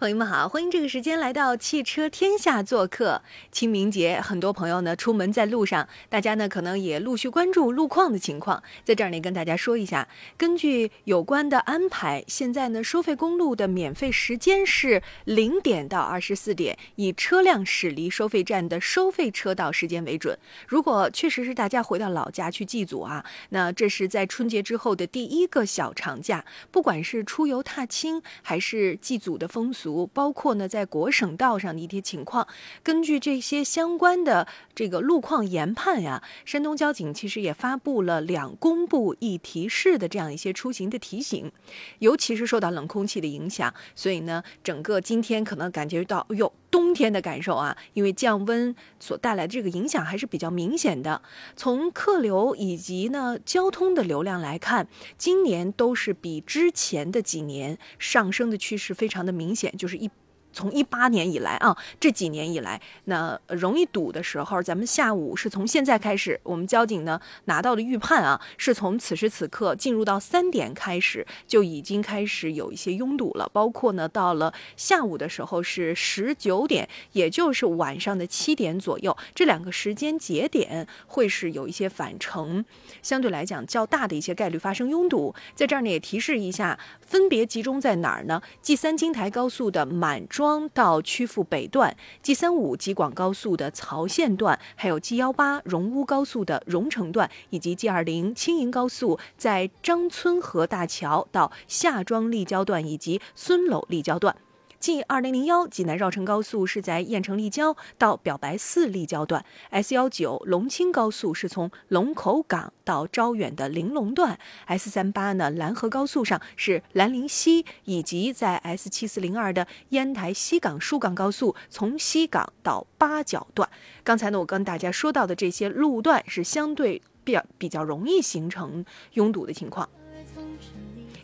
朋友们好，欢迎这个时间来到汽车天下做客。清明节，很多朋友呢出门在路上，大家呢可能也陆续关注路况的情况。在这儿呢跟大家说一下，根据有关的安排，现在呢收费公路的免费时间是零点到二十四点，以车辆驶离收费站的收费车道时间为准。如果确实是大家回到老家去祭祖啊，那这是在春节之后的第一个小长假，不管是出游踏青还是祭祖的风俗。包括呢，在国省道上的一些情况，根据这些相关的这个路况研判呀，山东交警其实也发布了两公布一提示的这样一些出行的提醒。尤其是受到冷空气的影响，所以呢，整个今天可能感觉到哎呦冬天的感受啊，因为降温所带来的这个影响还是比较明显的。从客流以及呢交通的流量来看，今年都是比之前的几年上升的趋势非常的明显。就是一。从一八年以来啊，这几年以来，那容易堵的时候，咱们下午是从现在开始，我们交警呢拿到的预判啊，是从此时此刻进入到三点开始，就已经开始有一些拥堵了。包括呢，到了下午的时候是十九点，也就是晚上的七点左右，这两个时间节点会是有一些返程，相对来讲较大的一些概率发生拥堵。在这儿呢，也提示一下，分别集中在哪儿呢？G 三京台高速的满。庄到曲阜北段，G 三五济广高速的曹县段，还有 G 幺八荣乌高速的荣成段，以及 G 二零青银高速在张村河大桥到夏庄立交段，以及孙楼立交段。G 二零零幺济南绕城高速是在燕城立交到表白寺立交段，S 幺九龙青高速是从龙口港到招远的玲珑段，S 三八呢兰河高速上是兰陵西，以及在 S 七四零二的烟台西港疏港高速从西港到八角段。刚才呢我跟大家说到的这些路段是相对比较比较容易形成拥堵的情况。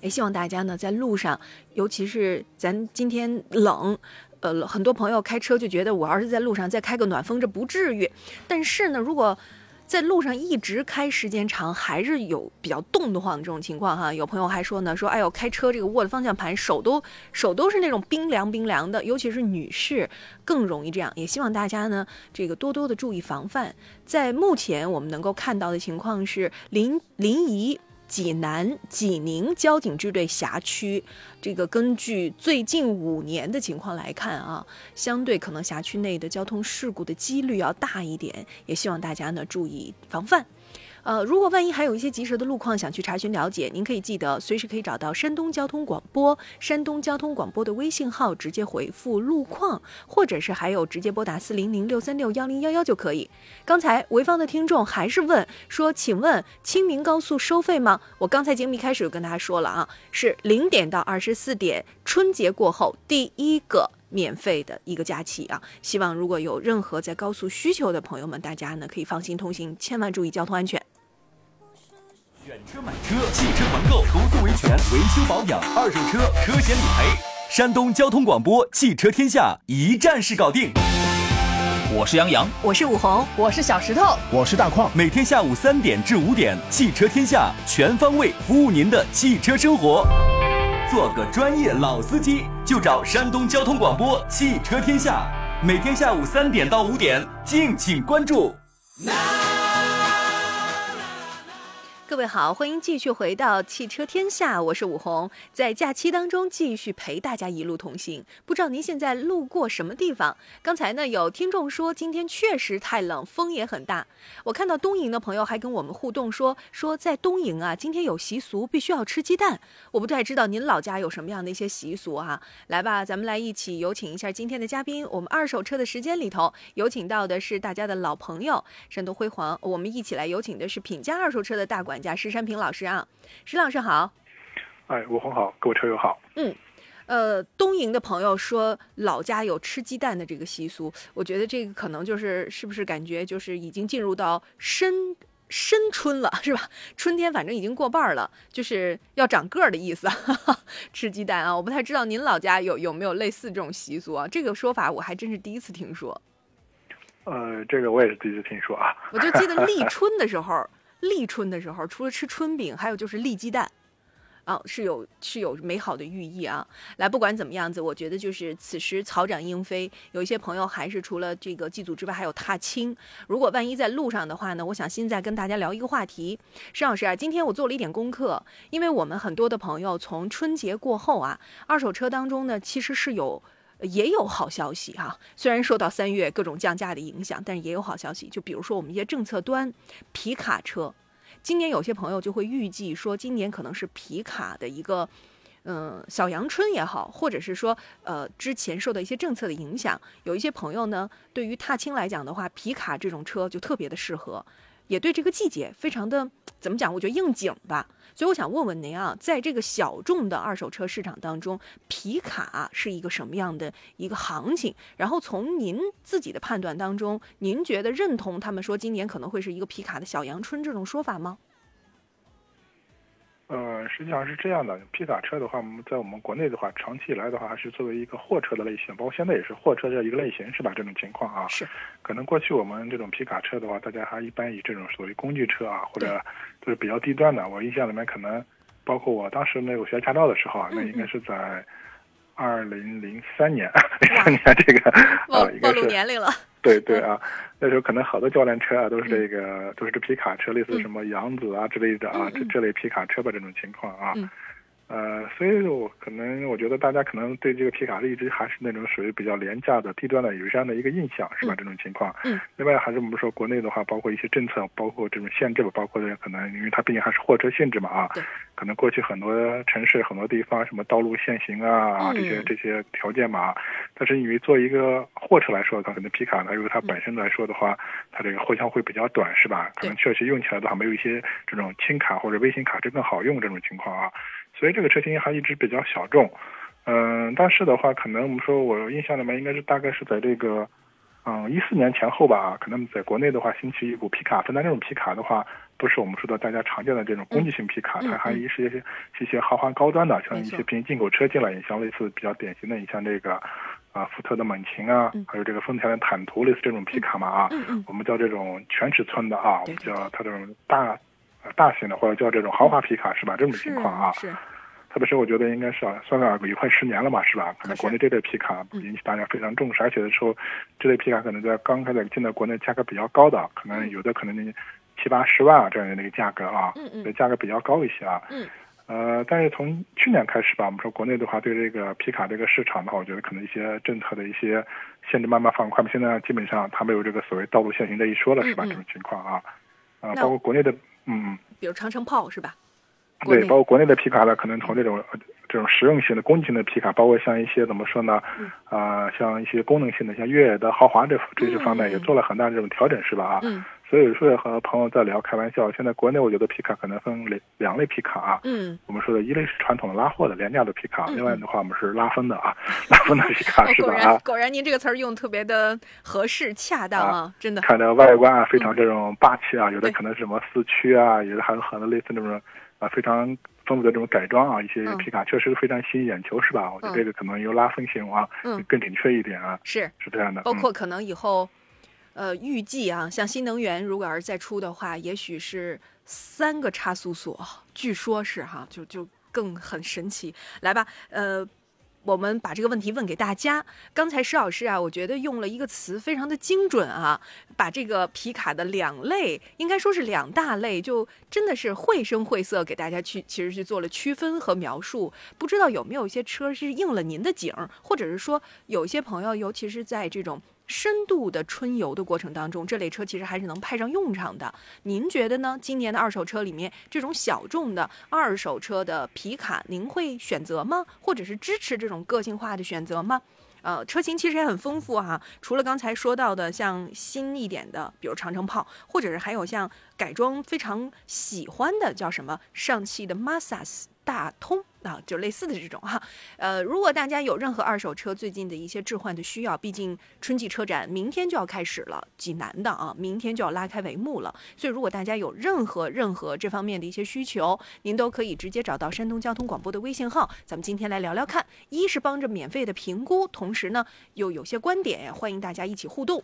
也希望大家呢，在路上，尤其是咱今天冷，呃，很多朋友开车就觉得我要是在路上再开个暖风，这不至于。但是呢，如果在路上一直开时间长，还是有比较冻得慌的这种情况哈。有朋友还说呢，说哎呦，开车这个握的方向盘，手都手都是那种冰凉冰凉的，尤其是女士更容易这样。也希望大家呢，这个多多的注意防范。在目前我们能够看到的情况是，临临沂。济南、济宁交警支队辖区，这个根据最近五年的情况来看啊，相对可能辖区内的交通事故的几率要大一点，也希望大家呢注意防范。呃，如果万一还有一些及时的路况想去查询了解，您可以记得随时可以找到山东交通广播、山东交通广播的微信号，直接回复路况，或者是还有直接拨打四零零六三六幺零幺幺就可以。刚才潍坊的听众还是问说，请问清明高速收费吗？我刚才节目一开始就跟大家说了啊，是零点到二十四点，春节过后第一个免费的一个假期啊。希望如果有任何在高速需求的朋友们，大家呢可以放心通行，千万注意交通安全。选车买车，汽车团购，投诉维权、维修保养，二手车车险理赔。山东交通广播汽车天下一站式搞定。我是杨洋，我是武红，我是小石头，我是大矿。每天下午三点至五点，汽车天下全方位服务您的汽车生活。做个专业老司机，就找山东交通广播汽车天下。每天下午三点到五点，敬请关注。各位好，欢迎继续回到汽车天下，我是武红，在假期当中继续陪大家一路同行。不知道您现在路过什么地方？刚才呢有听众说今天确实太冷，风也很大。我看到东营的朋友还跟我们互动说说在东营啊，今天有习俗，必须要吃鸡蛋。我不太知道您老家有什么样的一些习俗啊？来吧，咱们来一起有请一下今天的嘉宾。我们二手车的时间里头有请到的是大家的老朋友山东辉煌，我们一起来有请的是品家二手车的大管。家石山平老师啊，石老师好，哎，吴红好，各位车友好。嗯，呃，东营的朋友说老家有吃鸡蛋的这个习俗，我觉得这个可能就是是不是感觉就是已经进入到深深春了，是吧？春天反正已经过半了，就是要长个儿的意思。吃鸡蛋啊，我不太知道您老家有有没有类似这种习俗啊？这个说法我还真是第一次听说。呃，这个我也是第一次听说啊。我就记得立春的时候。立春的时候，除了吃春饼，还有就是立鸡蛋。啊，是有是有美好的寓意啊。来，不管怎么样子，我觉得就是此时草长莺飞，有一些朋友还是除了这个祭祖之外，还有踏青。如果万一在路上的话呢，我想现在跟大家聊一个话题，申老师啊，今天我做了一点功课，因为我们很多的朋友从春节过后啊，二手车当中呢，其实是有也有好消息哈。虽然受到三月各种降价的影响，但是也有好消息。就比如说我们一些政策端皮卡车。今年有些朋友就会预计说，今年可能是皮卡的一个，嗯，小阳春也好，或者是说，呃，之前受到一些政策的影响，有一些朋友呢，对于踏青来讲的话，皮卡这种车就特别的适合。也对这个季节非常的 怎么讲？我觉得应景吧。所以我想问问您啊，在这个小众的二手车市场当中，皮卡是一个什么样的一个行情？然后从您自己的判断当中，您觉得认同他们说今年可能会是一个皮卡的小阳春这种说法吗？呃，实际上是这样的，皮卡车的话，我们在我们国内的话，长期以来的话，还是作为一个货车的类型，包括现在也是货车这一个类型，是吧？这种情况啊，是。可能过去我们这种皮卡车的话，大家还一般以这种所谓工具车啊，或者就是比较低端的。我印象里面可能，包括我当时那个学驾照的时候啊，那应该是在二零零三年，零三年这个啊，应该是年龄了。对对啊，那时候可能好多教练车啊都是这个，都是这皮卡车，类似什么扬子啊之类的啊，这这类皮卡车吧这种情况啊。呃，所以我可能我觉得大家可能对这个皮卡一直还是那种属于比较廉价的、低端的，有这样的一个印象，是吧？这种情况。嗯。另外，还是我们说国内的话，包括一些政策，包括这种限制吧，包括可能因为它毕竟还是货车性质嘛啊。可能过去很多城市、很多地方，什么道路限行啊这些这些条件嘛。但是因为做一个货车来说，它可能皮卡呢，因为它本身来说的话，它这个货箱会比较短，是吧？可能确实用起来的话，没有一些这种轻卡或者微型卡车更好用这种情况啊。所以这个车型还一直比较小众，嗯，但是的话，可能我们说，我印象里面应该是大概是在这个，嗯，一四年前后吧，可能在国内的话兴起一股皮卡，但这种皮卡的话，不是我们说的大家常见的这种工具型皮卡，它还是一些一些豪华高端的，像一些平行进口车进来，也像类似比较典型的，你像这个，啊，福特的猛禽啊，还有这个丰田的坦途，类似这种皮卡嘛啊，我们叫这种全尺寸的啊，我们叫它这种大。大型的或者叫这种豪华皮卡是吧？这种情况啊，是。特别是我觉得应该是啊，算算也快十年了嘛，是吧？可能国内这类皮卡引起大家非常重视，而且的时候，这类皮卡可能在刚开始进到国内价格比较高的，可能有的可能七八十万啊这样的一个价格啊，嗯嗯，价格比较高一些啊。嗯。呃，但是从去年开始吧，我们说国内的话，对这个皮卡这个市场的话，我觉得可能一些政策的一些限制慢慢放宽。现在基本上它没有这个所谓道路限行这一说了，是吧？这种情况啊，啊，包括国内的。嗯，比如长城炮是吧？对，包括国内的皮卡呢，可能从这种这种实用型的、工具型的皮卡，包括像一些怎么说呢？啊，像一些功能性的，像越野的豪华这这些方面，也做了很大的这种调整，是吧？啊。嗯。所以有时候和朋友在聊，开玩笑。现在国内我觉得皮卡可能分两两类皮卡啊。嗯。我们说的一类是传统的拉货的廉价的皮卡，另外的话我们是拉风的啊，拉风的皮卡是吧？啊。果然您这个词儿用特别的合适恰当啊，真的。看着外观啊，非常这种霸气啊，有的可能是什么四驱啊，有的还有很多类似那种啊非常丰富的这种改装啊，一些皮卡确实非常吸引眼球，是吧？我觉得这个可能由拉风型啊更准确一点啊。是是这样的。包括可能以后。呃，预计啊，像新能源如果要是再出的话，也许是三个差速锁，据说是哈，就就更很神奇。来吧，呃，我们把这个问题问给大家。刚才石老师啊，我觉得用了一个词非常的精准啊，把这个皮卡的两类，应该说是两大类，就真的是绘声绘色给大家去，其实去做了区分和描述。不知道有没有一些车是应了您的景，或者是说有一些朋友，尤其是在这种。深度的春游的过程当中，这类车其实还是能派上用场的。您觉得呢？今年的二手车里面，这种小众的二手车的皮卡，您会选择吗？或者是支持这种个性化的选择吗？呃，车型其实也很丰富哈，除了刚才说到的像新一点的，比如长城炮，或者是还有像改装非常喜欢的，叫什么上汽的 Mazda。大通啊，就类似的这种哈，呃，如果大家有任何二手车最近的一些置换的需要，毕竟春季车展明天就要开始了，济南的啊，明天就要拉开帷幕了，所以如果大家有任何任何这方面的一些需求，您都可以直接找到山东交通广播的微信号，咱们今天来聊聊看，一是帮着免费的评估，同时呢又有些观点，欢迎大家一起互动。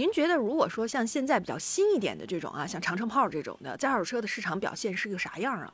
您觉得如果说像现在比较新一点的这种啊，像长城炮这种的，在二手车的市场表现是个啥样啊？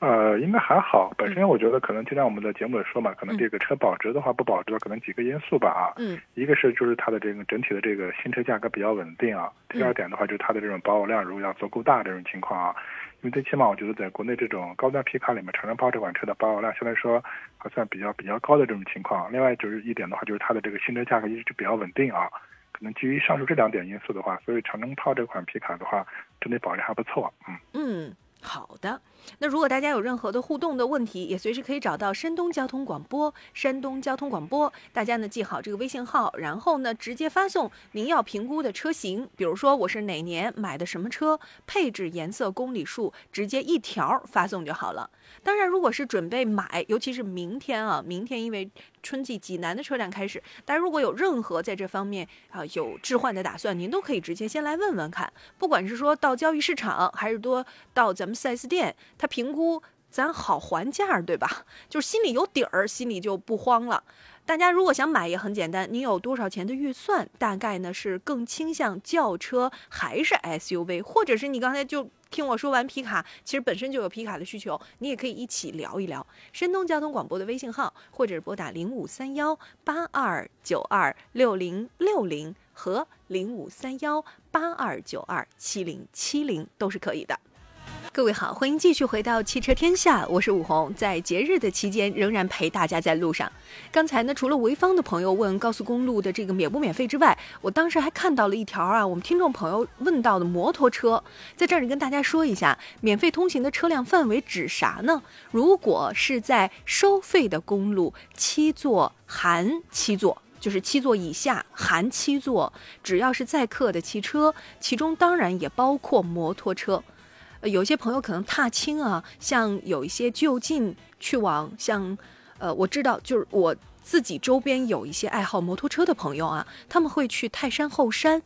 呃，应该还好。本身我觉得可能就像我们的节目里说嘛，可能这个车保值的话不保值的可能几个因素吧啊。嗯。一个是就是它的这个整体的这个新车价格比较稳定啊。第二点的话就是它的这种保有量如果要足够大这种情况啊。因为最起码我觉得在国内这种高端皮卡里面，长城炮这款车的保有量相对来说还算比较比较高的这种情况。另外就是一点的话就是它的这个新车价格一直就比较稳定啊。可能基于上述这两点因素的话，所以长城炮这款皮卡的话，整体保值还不错。嗯。嗯。好的，那如果大家有任何的互动的问题，也随时可以找到山东交通广播。山东交通广播，大家呢记好这个微信号，然后呢直接发送您要评估的车型，比如说我是哪年买的什么车，配置、颜色、公里数，直接一条发送就好了。当然，如果是准备买，尤其是明天啊，明天因为春季济南的车展开始，大家如果有任何在这方面啊有置换的打算，您都可以直接先来问问看。不管是说到交易市场，还是多到咱们 4S 店，他评估咱好还价，对吧？就是心里有底儿，心里就不慌了。大家如果想买也很简单，你有多少钱的预算？大概呢是更倾向轿车还是 SUV，或者是你刚才就听我说完皮卡，其实本身就有皮卡的需求，你也可以一起聊一聊。山东交通广播的微信号，或者是拨打零五三幺八二九二六零六零和零五三幺八二九二七零七零都是可以的。各位好，欢迎继续回到汽车天下，我是武红，在节日的期间仍然陪大家在路上。刚才呢，除了潍坊的朋友问高速公路的这个免不免费之外，我当时还看到了一条啊，我们听众朋友问到的摩托车，在这里跟大家说一下，免费通行的车辆范围指啥呢？如果是在收费的公路，七座含七座，就是七座以下含七座，只要是载客的汽车，其中当然也包括摩托车。有些朋友可能踏青啊，像有一些就近去往，像，呃，我知道，就是我自己周边有一些爱好摩托车的朋友啊，他们会去泰山后山，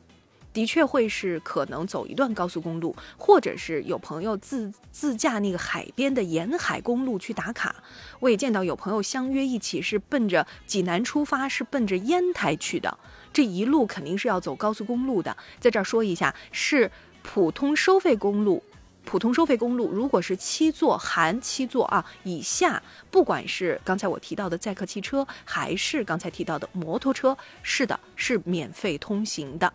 的确会是可能走一段高速公路，或者是有朋友自自驾那个海边的沿海公路去打卡。我也见到有朋友相约一起是奔着济南出发，是奔着烟台去的，这一路肯定是要走高速公路的。在这儿说一下，是普通收费公路。普通收费公路，如果是七座含七座啊以下，不管是刚才我提到的载客汽车，还是刚才提到的摩托车，是的，是免费通行的。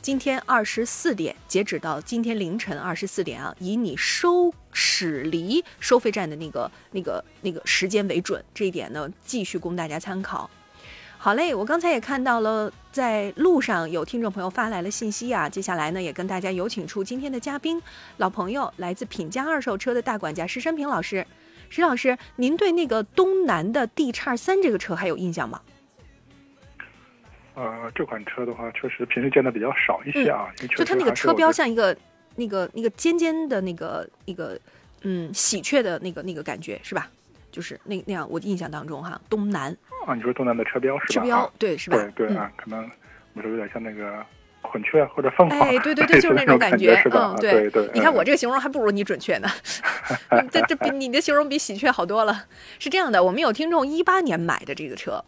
今天二十四点，截止到今天凌晨二十四点啊，以你收驶离收费站的那个、那个、那个时间为准，这一点呢，继续供大家参考。好嘞，我刚才也看到了，在路上有听众朋友发来了信息啊。接下来呢，也跟大家有请出今天的嘉宾，老朋友，来自品家二手车的大管家石山平老师。石老师，您对那个东南的 D 叉三这个车还有印象吗？呃，这款车的话，确实平时见的比较少一些啊。就它那个车标像一个那个那个尖尖的那个那个嗯喜鹊的那个那个感觉是吧？就是那那样，我印象当中哈，东南。啊，你说东南的车标是吧？车标对是吧？对对啊，可能我说有点像那个孔雀或者凤凰，哎，对对对，就是那种 感觉，嗯，对对。你看我这个形容还不如你准确呢，这这比你的形容比喜鹊好多了。是这样的，我们有听众一八年买的这个车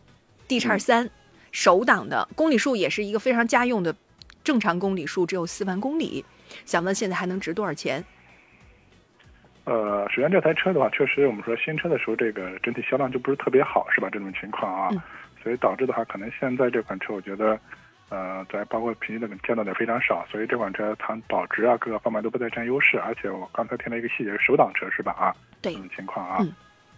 ，D 叉三，手挡的，公里数也是一个非常家用的，正常公里数只有四万公里，想问现在还能值多少钱？呃，首先这台车的话，确实我们说新车的时候，这个整体销量就不是特别好，是吧？这种情况啊，所以导致的话，可能现在这款车，我觉得，呃，在包括平时的见到的非常少，所以这款车它保值啊，各个方面都不再占优势。而且我刚才听了一个细节，是手挡车是吧？啊，对，这种情况啊，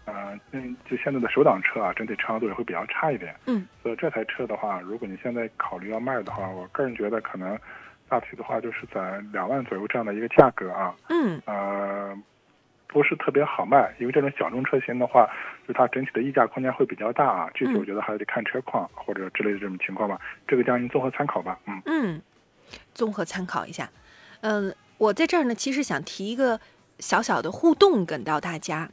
呃，嗯，就现在的手挡车啊，整体畅度也会比较差一点。嗯，所以这台车的话，如果你现在考虑要卖的话，我个人觉得可能大体的话就是在两万左右这样的一个价格啊。嗯，呃。不是特别好卖，因为这种小众车型的话，就它整体的溢价空间会比较大啊。具体我觉得还得看车况或者之类的这种情况吧。这个将您综合参考吧。嗯嗯，综合参考一下。嗯，我在这儿呢，其实想提一个小小的互动跟到大家。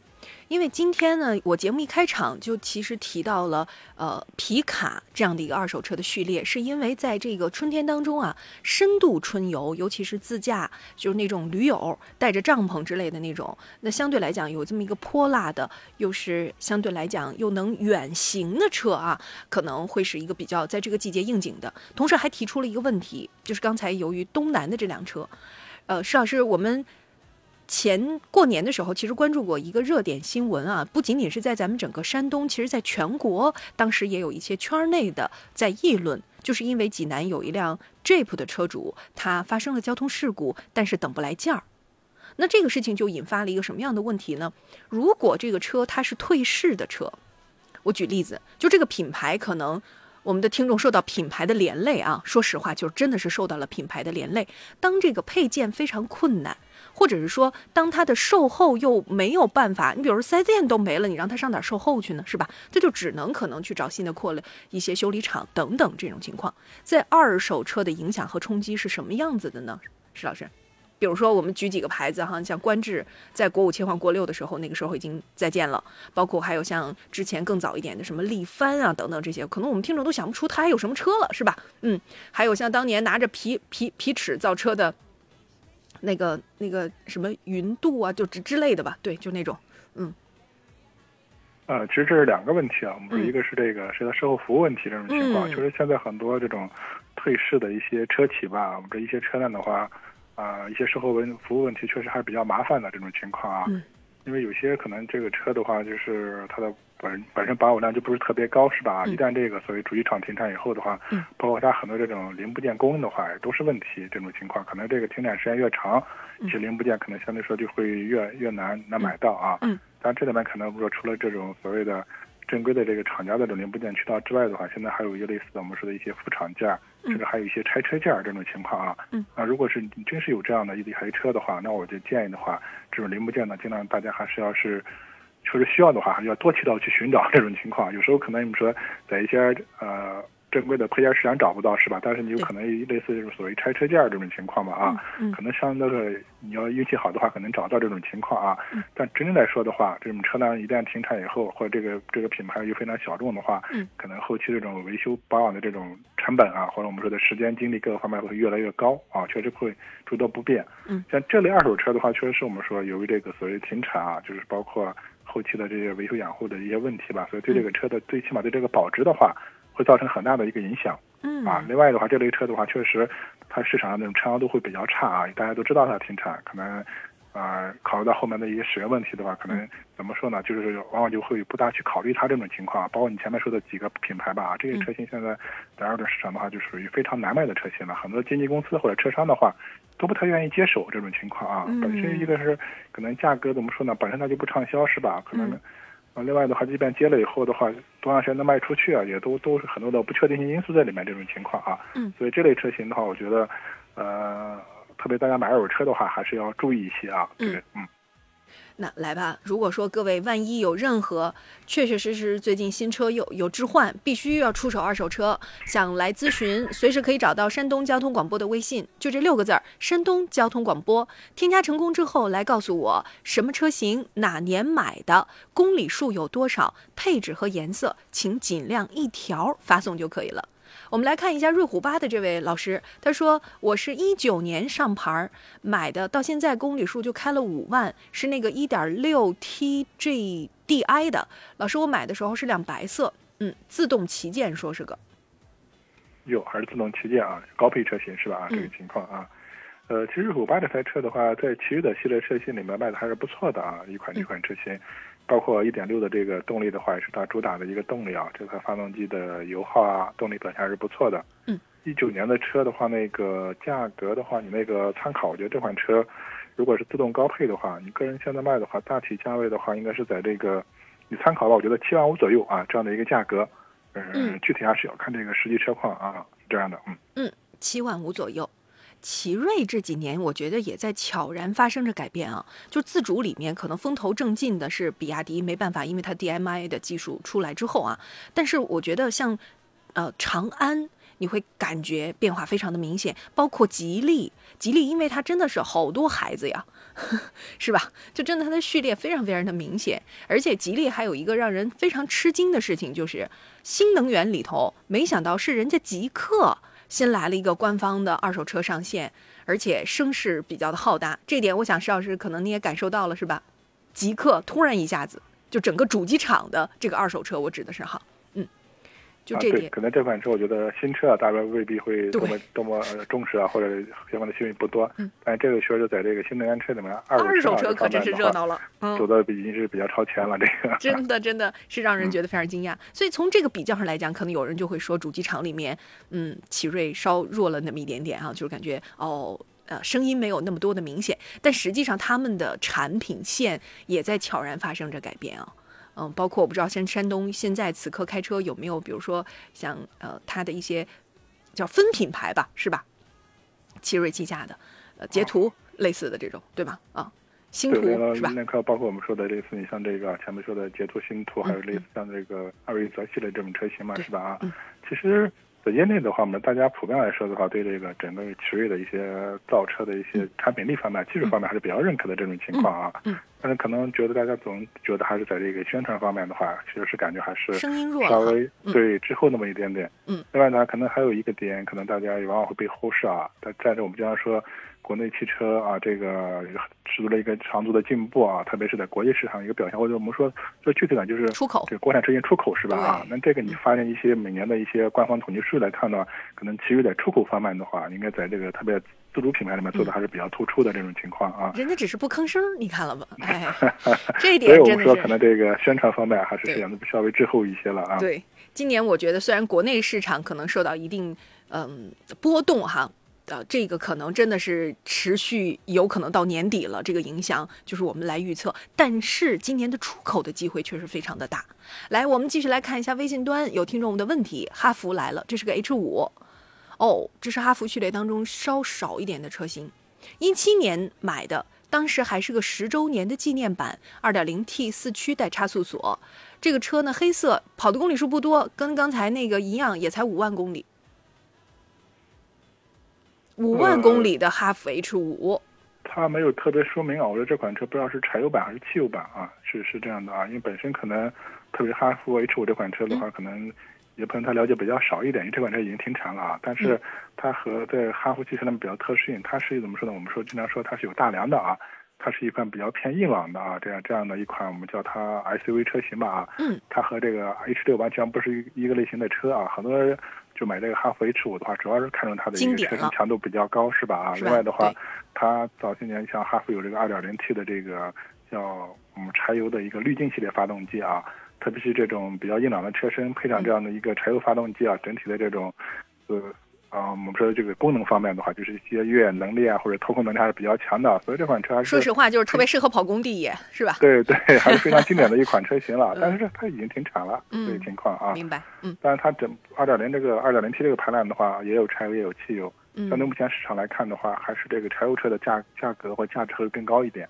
因为今天呢，我节目一开场就其实提到了呃皮卡这样的一个二手车的序列，是因为在这个春天当中啊，深度春游，尤其是自驾，就是那种驴友带着帐篷之类的那种，那相对来讲有这么一个泼辣的，又是相对来讲又能远行的车啊，可能会是一个比较在这个季节应景的。同时还提出了一个问题，就是刚才由于东南的这辆车，呃，施老师我们。前过年的时候，其实关注过一个热点新闻啊，不仅仅是在咱们整个山东，其实在全国，当时也有一些圈内的在议论，就是因为济南有一辆 Jeep 的车主，他发生了交通事故，但是等不来件儿。那这个事情就引发了一个什么样的问题呢？如果这个车它是退市的车，我举例子，就这个品牌可能我们的听众受到品牌的连累啊，说实话，就真的是受到了品牌的连累。当这个配件非常困难。或者是说，当他的售后又没有办法，你比如说四 S 店都没了，你让他上哪售后去呢？是吧？这就只能可能去找新的扩了一些修理厂等等这种情况，在二手车的影响和冲击是什么样子的呢？石老师，比如说我们举几个牌子哈，像观致在国五切换国六的时候，那个时候已经再见了，包括还有像之前更早一点的什么力帆啊等等这些，可能我们听众都想不出它还有什么车了，是吧？嗯，还有像当年拿着皮皮皮尺造车的。那个那个什么云度啊，就之之类的吧，对，就那种，嗯。呃，其实这是两个问题啊，我们说一个是这个是它售后服务问题这种情况，就是现在很多这种退市的一些车企吧，我们这一些车辆的话，啊，一些售后问服务问题确实还是比较麻烦的这种情况啊。因为有些可能这个车的话，就是它的本本身保有量就不是特别高，是吧？一旦这个所谓主机厂停产以后的话，嗯，包括它很多这种零部件供应的话，也都是问题。这种情况可能这个停产时间越长，一些零部件可能相对说就会越越难难买到啊。嗯，但这里面可能说除了这种所谓的。正规的这个厂家的这种零部件渠道之外的话，现在还有一个类似的我们说的一些副厂件，甚至还有一些拆车件这种情况啊。嗯。啊，如果是你真是有这样的一台车的话，那我就建议的话，这种零部件呢，尽量大家还是要是确实需要的话，还是要多渠道去寻找这种情况。有时候可能你们说在一些呃。正规的配件市场找不到是吧？但是你有可能类似这种所谓拆车件这种情况嘛啊，可能像那个你要运气好的话，可能找到这种情况啊。但真正来说的话，这种车辆一旦停产以后，或者这个这个品牌又非常小众的话，可能后期这种维修保养的这种成本啊，或者我们说的时间精力各个方面会越来越高啊，确实会诸多不便。嗯，像这类二手车的话，确实是我们说由于这个所谓停产啊，就是包括后期的这些维修养护的一些问题吧，所以对这个车的最起码对这个保值的话。会造成很大的一个影响，嗯啊，另外的话，这类车的话，确实它市场上那种畅销度会比较差啊。大家都知道它停产，可能啊，考虑到后面的一些使用问题的话，可能怎么说呢？就是往往就会不大去考虑它这种情况。包括你前面说的几个品牌吧，这些车型现在在二手市场的话，就属于非常难卖的车型了。很多经纪公司或者车商的话，都不太愿意接手这种情况啊。本身一个是可能价格怎么说呢？本身它就不畅销，是吧？可能。啊，另外的话，即便接了以后的话，多长时间能卖出去啊？也都都是很多的不确定性因素在里面，这种情况啊。嗯。所以这类车型的话，我觉得，呃，特别大家买二手车的话，还是要注意一些啊。嗯嗯。那来吧，如果说各位万一有任何确确实实最近新车有有置换，必须要出手二手车，想来咨询，随时可以找到山东交通广播的微信，就这六个字儿，山东交通广播。添加成功之后，来告诉我什么车型，哪年买的，公里数有多少，配置和颜色，请尽量一条发送就可以了。我们来看一下瑞虎八的这位老师，他说：“我是一九年上牌儿买的，到现在公里数就开了五万，是那个一点六 T G D I 的。老师，我买的时候是辆白色，嗯，自动旗舰，说是个。哟，还是自动旗舰啊，高配车型是吧？啊，这个情况啊，呃，其实瑞虎八这台车的话，在其余的系列车型里面卖的还是不错的啊，一款一款车型。”包括一点六的这个动力的话，也是它主打的一个动力啊。这台发动机的油耗啊，动力表现还是不错的。嗯，一九年的车的话，那个价格的话，你那个参考，我觉得这款车如果是自动高配的话，你个人现在卖的话，大体价位的话，应该是在这个你参考吧，我觉得七万五左右啊，这样的一个价格。嗯，具体还是要看这个实际车况啊，这样的。嗯嗯，七万五左右。奇瑞这几年，我觉得也在悄然发生着改变啊。就自主里面，可能风头正劲的是比亚迪，没办法，因为它 DMI 的技术出来之后啊。但是我觉得像，呃，长安，你会感觉变化非常的明显。包括吉利，吉利因为它真的是好多孩子呀，是吧？就真的它的序列非常非常的明显，而且吉利还有一个让人非常吃惊的事情，就是新能源里头，没想到是人家极客新来了一个官方的二手车上线，而且声势比较的浩大。这点我想石老师可能你也感受到了是吧？极客突然一下子就整个主机厂的这个二手车，我指的是哈。就这点，可能这款车我觉得新车啊，大家未必会多么多么重视啊，或者相关的新闻不多。嗯，但这个确实在这个新能源车里面，二手车可真是热闹了，走的已经是比较超前了。这个真的真的是让人觉得非常惊讶。所以从这个比较上来讲，可能有人就会说，主机厂里面，嗯，奇瑞稍弱了那么一点点啊，就是感觉哦，呃，声音没有那么多的明显，但实际上他们的产品线也在悄然发生着改变啊。嗯，包括我不知道，山山东现在此刻开车有没有，比如说像呃，它的一些叫分品牌吧，是吧？奇瑞旗下的呃捷途类似的这种，对吧？啊，星途是吧？那包括我们说的类似，你像这个前面说的捷途、星途，还有类似像这个艾瑞泽系列这种车型嘛，是吧？啊，其实。在业内的话，我们大家普遍来说的话，对这个整个奇瑞的一些造车的一些产品力方面、技术方面还是比较认可的这种情况啊。嗯。但是可能觉得大家总觉得还是在这个宣传方面的话，其实是感觉还是声音弱，稍微对滞后那么一点点。嗯。另外呢，可能还有一个点，可能大家也往往会被忽视啊。但在这我们经常说。国内汽车啊，这个取得了一个长足的进步啊，特别是在国际市场一个表现，或者我们说说具体点就是出口，这国产车型出口是吧？啊，那这个你发现一些每年的一些官方统计数据来看呢，可能其余在出口方面的话，应该在这个特别自主品牌里面做的还是比较突出的这种情况啊。人家只是不吭声，你看了吗？哎，这一点所以我们说可能这个宣传方面还是显得稍微滞后一些了啊。对，今年我觉得虽然国内市场可能受到一定嗯波动哈。呃，这个可能真的是持续，有可能到年底了。这个影响就是我们来预测，但是今年的出口的机会确实非常的大。来，我们继续来看一下微信端有听众的问题。哈弗来了，这是个 H 五，哦，这是哈弗序列当中稍少一点的车型，一七年买的，当时还是个十周年的纪念版，二点零 T 四驱带差速锁。这个车呢，黑色，跑的公里数不多，跟刚才那个一样，也才五万公里。五万公里的哈弗 H 五，它没有特别说明啊。我说这款车不知道是柴油版还是汽油版啊，是是这样的啊。因为本身可能，特别哈弗 H 五这款车的话，可能也可能他了解比较少一点，因为这款车已经停产了啊。但是它和在哈弗汽车里面比较特殊性，它是怎么说呢？我们说经常说它是有大梁的啊，它是一款比较偏硬朗的啊，这样这样的一款我们叫它 SUV 车型吧啊。嗯。它和这个 H 六完全不是一个类型的车啊，很多。就买这个哈弗 H 五的话，主要是看中它的一个车身强度比较高，是吧？啊，另外的话，它早些年像哈弗有这个 2.0T 的这个叫嗯柴油的一个滤镜系列发动机啊，特别是这种比较硬朗的车身，配上这样的一个柴油发动机啊，整体的这种呃。啊，我们说这个功能方面的话，就是一些越野能力啊，或者操控能力还是比较强的，所以这款车还是说实话，就是特别适合跑工地，是吧？对对，还是非常经典的一款车型了。但是它已经停产了，这个情况啊。明白。嗯。但是它整二点零这个二点零 T 这个排量的话，也有柴油也有汽油。嗯。相对目前市场来看的话，还是这个柴油车的价价格或价值会更高一点。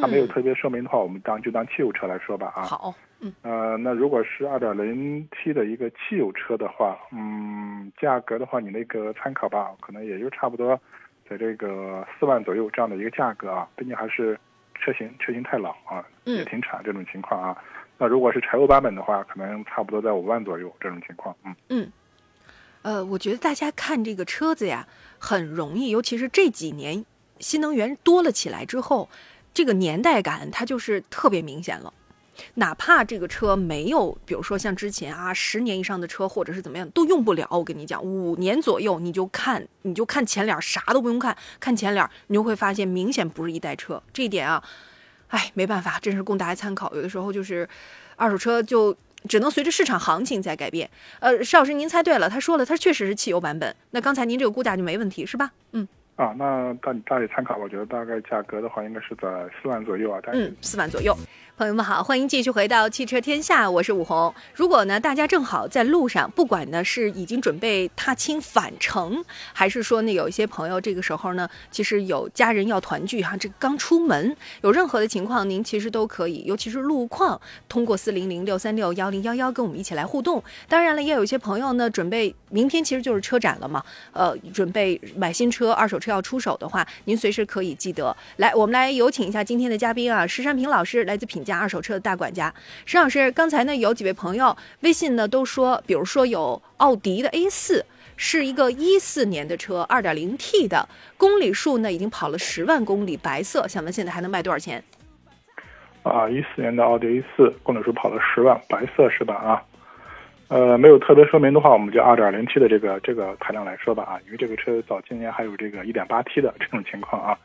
它没有特别说明的话，我们当就当汽油车来说吧啊。好，嗯。呃，那如果是二点零 T 的一个汽油车的话，嗯，价格的话，你那个参考吧，可能也就差不多在这个四万左右这样的一个价格啊。毕竟还是车型车型太老啊，也停产这种情况啊。那如果是柴油版本的话，可能差不多在五万左右这种情况。嗯嗯。呃，我觉得大家看这个车子呀，很容易，尤其是这几年新能源多了起来之后。这个年代感它就是特别明显了，哪怕这个车没有，比如说像之前啊，十年以上的车或者是怎么样都用不了。我跟你讲，五年左右你就看，你就看前脸，啥都不用看，看前脸，你就会发现明显不是一代车。这一点啊，哎，没办法，真是供大家参考。有的时候就是二手车就只能随着市场行情在改变。呃，邵老师您猜对了，他说了，他确实是汽油版本。那刚才您这个估价就没问题是吧？嗯。啊，那大大体参考，我觉得大概价格的话，应该是在四万左右啊。嗯，四万左右。朋友们好，欢迎继续回到汽车天下，我是武红。如果呢，大家正好在路上，不管呢是已经准备踏青返程，还是说呢有一些朋友这个时候呢，其实有家人要团聚哈，这刚出门，有任何的情况，您其实都可以，尤其是路况，通过四零零六三六幺零幺幺跟我们一起来互动。当然了，也有一些朋友呢，准备明天其实就是车展了嘛，呃，准备买新车、二手。车要出手的话，您随时可以记得来。我们来有请一下今天的嘉宾啊，石山平老师，来自品价二手车的大管家。石老师，刚才呢有几位朋友微信呢都说，比如说有奥迪的 A 四，是一个一四年的车，二点零 T 的，公里数呢已经跑了十万公里，白色，想问现在还能卖多少钱？啊，一四年的奥迪 A 四，公里数跑了十万，白色是吧？啊。呃，没有特别说明的话，我们就二点零 T 的这个这个排量来说吧啊，因为这个车早今年还有这个一点八 T 的这种情况啊。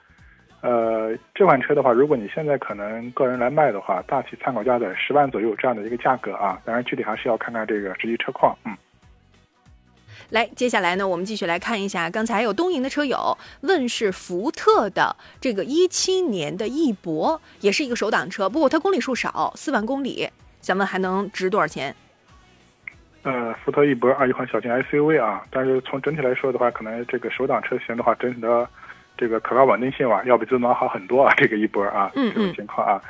呃，这款车的话，如果你现在可能个人来卖的话，大体参考价在十万左右这样的一个价格啊，当然具体还是要看看这个实际车况。嗯。来，接下来呢，我们继续来看一下，刚才有东营的车友问是福特的这个一七年的翼博，也是一个手挡车，不过它公里数少，四万公里，想问还能值多少钱？呃，福特翼博二一款小型 SUV 啊，但是从整体来说的话，可能这个手挡车型的话，整体的这个可靠稳定性啊，要比自动挡好很多啊。这个一波啊，这种情况啊，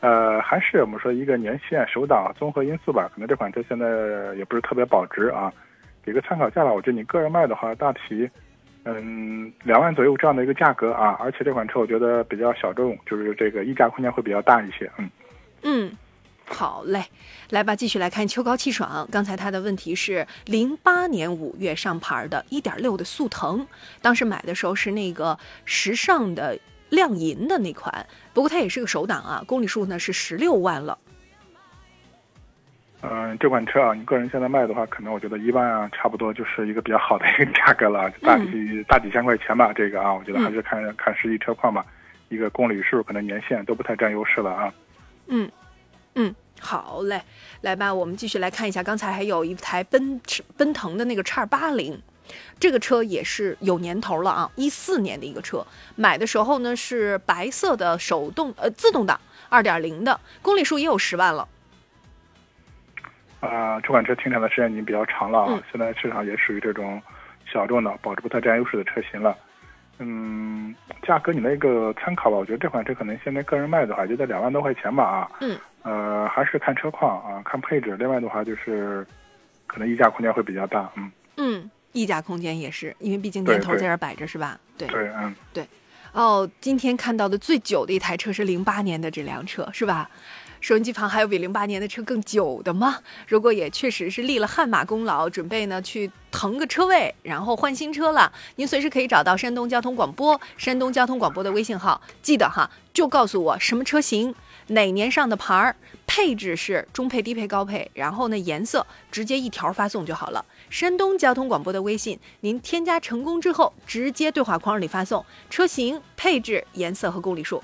呃，还是我们说一个年限、手档综合因素吧。可能这款车现在也不是特别保值啊，给个参考价吧。我觉得你个人卖的话，大体嗯两万左右这样的一个价格啊。而且这款车我觉得比较小众，就是这个溢价空间会比较大一些。嗯嗯。好嘞，来吧，继续来看秋高气爽。刚才他的问题是零八年五月上牌的1.6的速腾，当时买的时候是那个时尚的亮银的那款，不过它也是个手挡啊，公里数呢是十六万了。嗯，这款车啊，你个人现在卖的话，可能我觉得一万啊，差不多就是一个比较好的一个价格了，大几大几千块钱吧。这个啊，我觉得还是看看实际车况吧，一个公里数可能年限都不太占优势了啊。嗯。嗯，好嘞，来吧，我们继续来看一下，刚才还有一台奔奔腾的那个叉八零，这个车也是有年头了啊，一四年的一个车，买的时候呢是白色的手动呃自动挡二点零的，公里数也有十万了。啊，这款车停产的时间已经比较长了啊，现在市场也属于这种小众的、保值不太占优势的车型了。嗯，价格你那个参考吧，我觉得这款车可能现在个人卖的话就在两万多块钱吧啊。嗯。呃，还是看车况啊，看配置。另外的话就是，可能溢价空间会比较大。嗯。嗯，溢价空间也是，因为毕竟年头在这摆着是吧？对。对，嗯。对。哦，今天看到的最久的一台车是零八年的这辆车是吧？收音机旁还有比零八年的车更久的吗？如果也确实是立了汗马功劳，准备呢去腾个车位，然后换新车了，您随时可以找到山东交通广播，山东交通广播的微信号，记得哈，就告诉我什么车型，哪年上的牌儿，配置是中配、低配、高配，然后呢颜色直接一条发送就好了。山东交通广播的微信，您添加成功之后，直接对话框里发送车型、配置、颜色和公里数。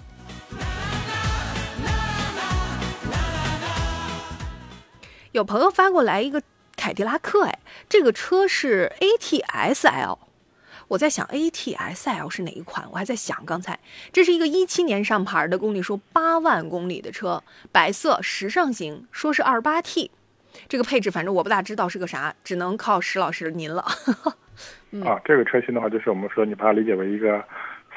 有朋友发过来一个凯迪拉克，哎，这个车是 ATS-L，我在想 ATS-L 是哪一款？我还在想，刚才这是一个一七年上牌的，公里数八万公里的车，白色时尚型，说是二八 T，这个配置反正我不大知道是个啥，只能靠石老师您了。啊，这个车型的话，就是我们说你把它理解为一个。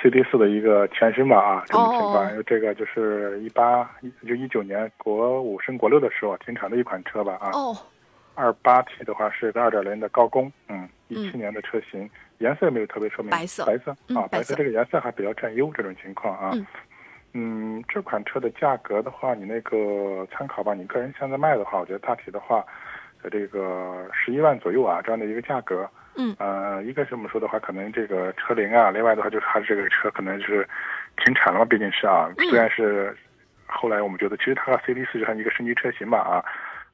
CT 四的一个前身吧啊，这种情况，因为这个就是一八就一九年国五升国六的时候停产的一款车吧啊。哦。二八 T 的话是个二点零的高功，嗯，一七年的车型，颜色没有特别说明。白色。白色啊，白色这个颜色还比较占优，这种情况啊。嗯。嗯，这款车的价格的话，你那个参考吧，你个人现在卖的话，我觉得大体的话，在这个十一万左右啊，这样的一个价格。嗯，呃，一个是我们说的话，可能这个车龄啊，另外的话就是它这个车可能是停产了嘛，毕竟是啊，虽然是后来我们觉得其实它和 C D 四是一个升级车型吧啊，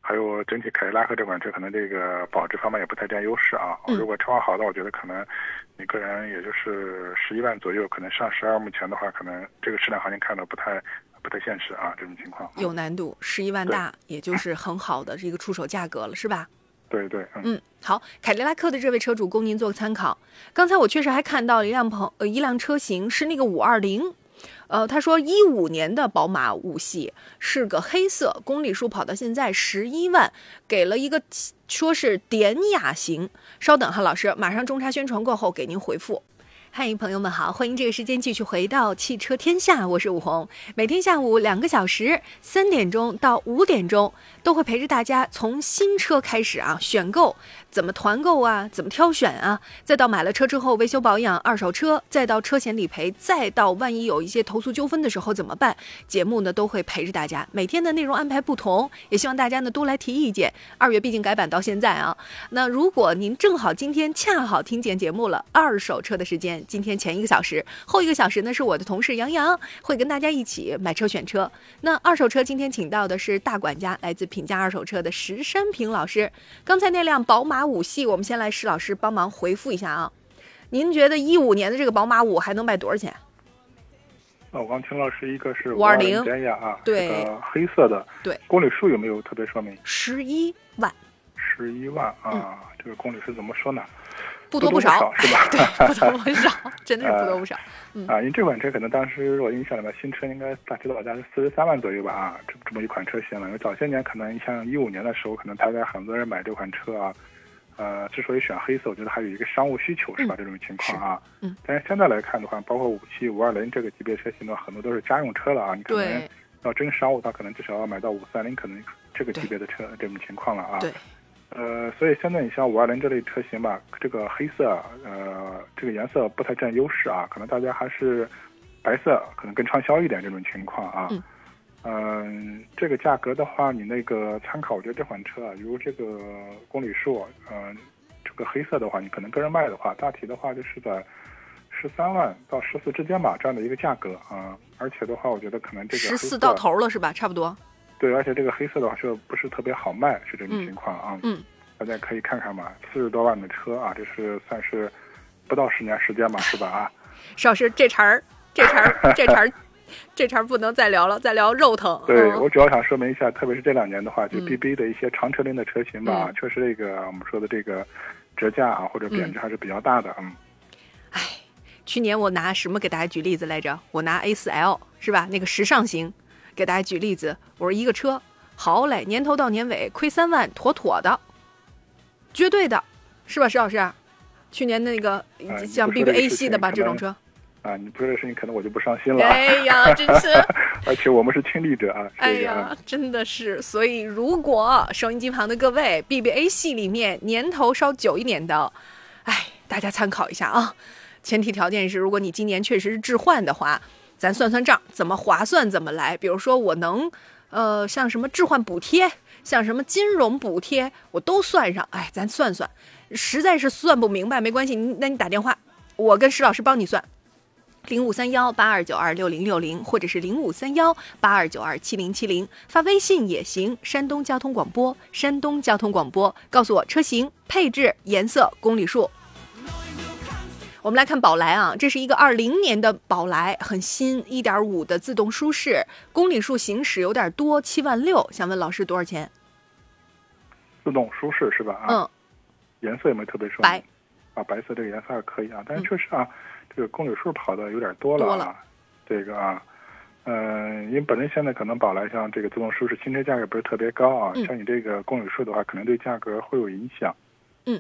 还有整体凯迪拉克这款车可能这个保值方面也不太占优势啊。如果车况好的，我觉得可能你个人也就是十一万左右，可能上十二，目前的话可能这个市场行情看的不太不太现实啊，这种情况。有难度，十一万大也就是很好的这个出手价格了，是吧？对对，嗯，好，凯迪拉克的这位车主供您做个参考。刚才我确实还看到一辆朋呃一辆车型是那个五二零，呃，他说一五年的宝马五系是个黑色，公里数跑到现在十一万，给了一个说是典雅型。稍等哈，老师，马上中差宣传过后给您回复。嗨，朋友们好，欢迎这个时间继续回到汽车天下，我是武红。每天下午两个小时，三点钟到五点钟，都会陪着大家从新车开始啊，选购怎么团购啊？怎么挑选啊？再到买了车之后维修保养、二手车，再到车险理赔，再到万一有一些投诉纠纷的时候怎么办？节目呢都会陪着大家。每天的内容安排不同，也希望大家呢多来提意见。二月毕竟改版到现在啊，那如果您正好今天恰好听见节目了，二手车的时间，今天前一个小时，后一个小时呢是我的同事杨洋会跟大家一起买车选车。那二手车今天请到的是大管家，来自品价二手车的石山平老师。刚才那辆宝马五系，我们先来石老师帮忙回复一下啊。您觉得一五年的这个宝马五还能卖多少钱？我刚听到是一个是五二零典雅啊，对，黑色的，对，公里数有没有特别说明？十一万，十一万啊，这个公里数怎么说呢？不多不少是吧？对，不多不少，真的是不多不少。啊，因为这款车可能当时我印象里面新车应该大致到家是四十三万左右吧啊，这这么一款车型了。因为早些年可能像一五年的时候，可能大家很多人买这款车啊，呃，之所以选黑色，我觉得还有一个商务需求是吧？这种情况啊。嗯。但是现在来看的话，包括五系、五二零这个级别车型的话，很多都是家用车了啊。你可能要真商务，它可能至少要买到五三零，可能这个级别的车这种情况了啊。对。呃，所以现在你像五二零这类车型吧，这个黑色，呃，这个颜色不太占优势啊，可能大家还是白色可能更畅销一点这种情况啊。嗯。嗯，这个价格的话，你那个参考，我觉得这款车啊，如这个公里数，嗯，这个黑色的话，你可能个人卖的话，大体的话就是在十三万到十四之间吧，这样的一个价格啊。而且的话，我觉得可能这个十四到头了是吧？差不多。对，而且这个黑色的话是不是特别好卖？是这种情况啊。嗯，大家可以看看嘛，四十多万的车啊，这是算是不到十年时间嘛，是吧？啊，邵师，这茬儿，这茬儿，这茬儿，这茬不能再聊了，再聊肉疼。对我主要想说明一下，特别是这两年的话，就 BBA 的一些长车龄的车型吧，确实这个我们说的这个折价啊或者贬值还是比较大的。嗯。哎，去年我拿什么给大家举例子来着？我拿 A4L 是吧？那个时尚型。给大家举例子，我说一个车好嘞，年头到年尾亏三万，妥妥的，绝对的，是吧，石老师？去年那个像 BBA 系的吧，这种车啊，你不说这事情，可能我就不伤心了。哎呀，真是！而且我们是亲历者啊。哎呀，真的是。所以，如果收音机旁的各位 BBA 系里面年头稍久一点的，哎，大家参考一下啊。前提条件是，如果你今年确实是置换的话。咱算算账，怎么划算怎么来。比如说，我能，呃，像什么置换补贴，像什么金融补贴，我都算上。哎，咱算算，实在是算不明白，没关系，你那你打电话，我跟石老师帮你算，零五三幺八二九二六零六零，或者是零五三幺八二九二七零七零，发微信也行。山东交通广播，山东交通广播，告诉我车型、配置、颜色、公里数。我们来看宝来啊，这是一个二零年的宝来，很新，一点五的自动舒适，公里数行驶有点多，七万六，想问老师多少钱？自动舒适是吧？啊，嗯，颜色有没有特别说？白，啊，白色这个颜色还可以啊，但是确实啊，这个公里数跑的有点多了啊，这个啊，嗯，因为本身现在可能宝来像这个自动舒适新车价格不是特别高啊，像你这个公里数的话，可能对价格会有影响。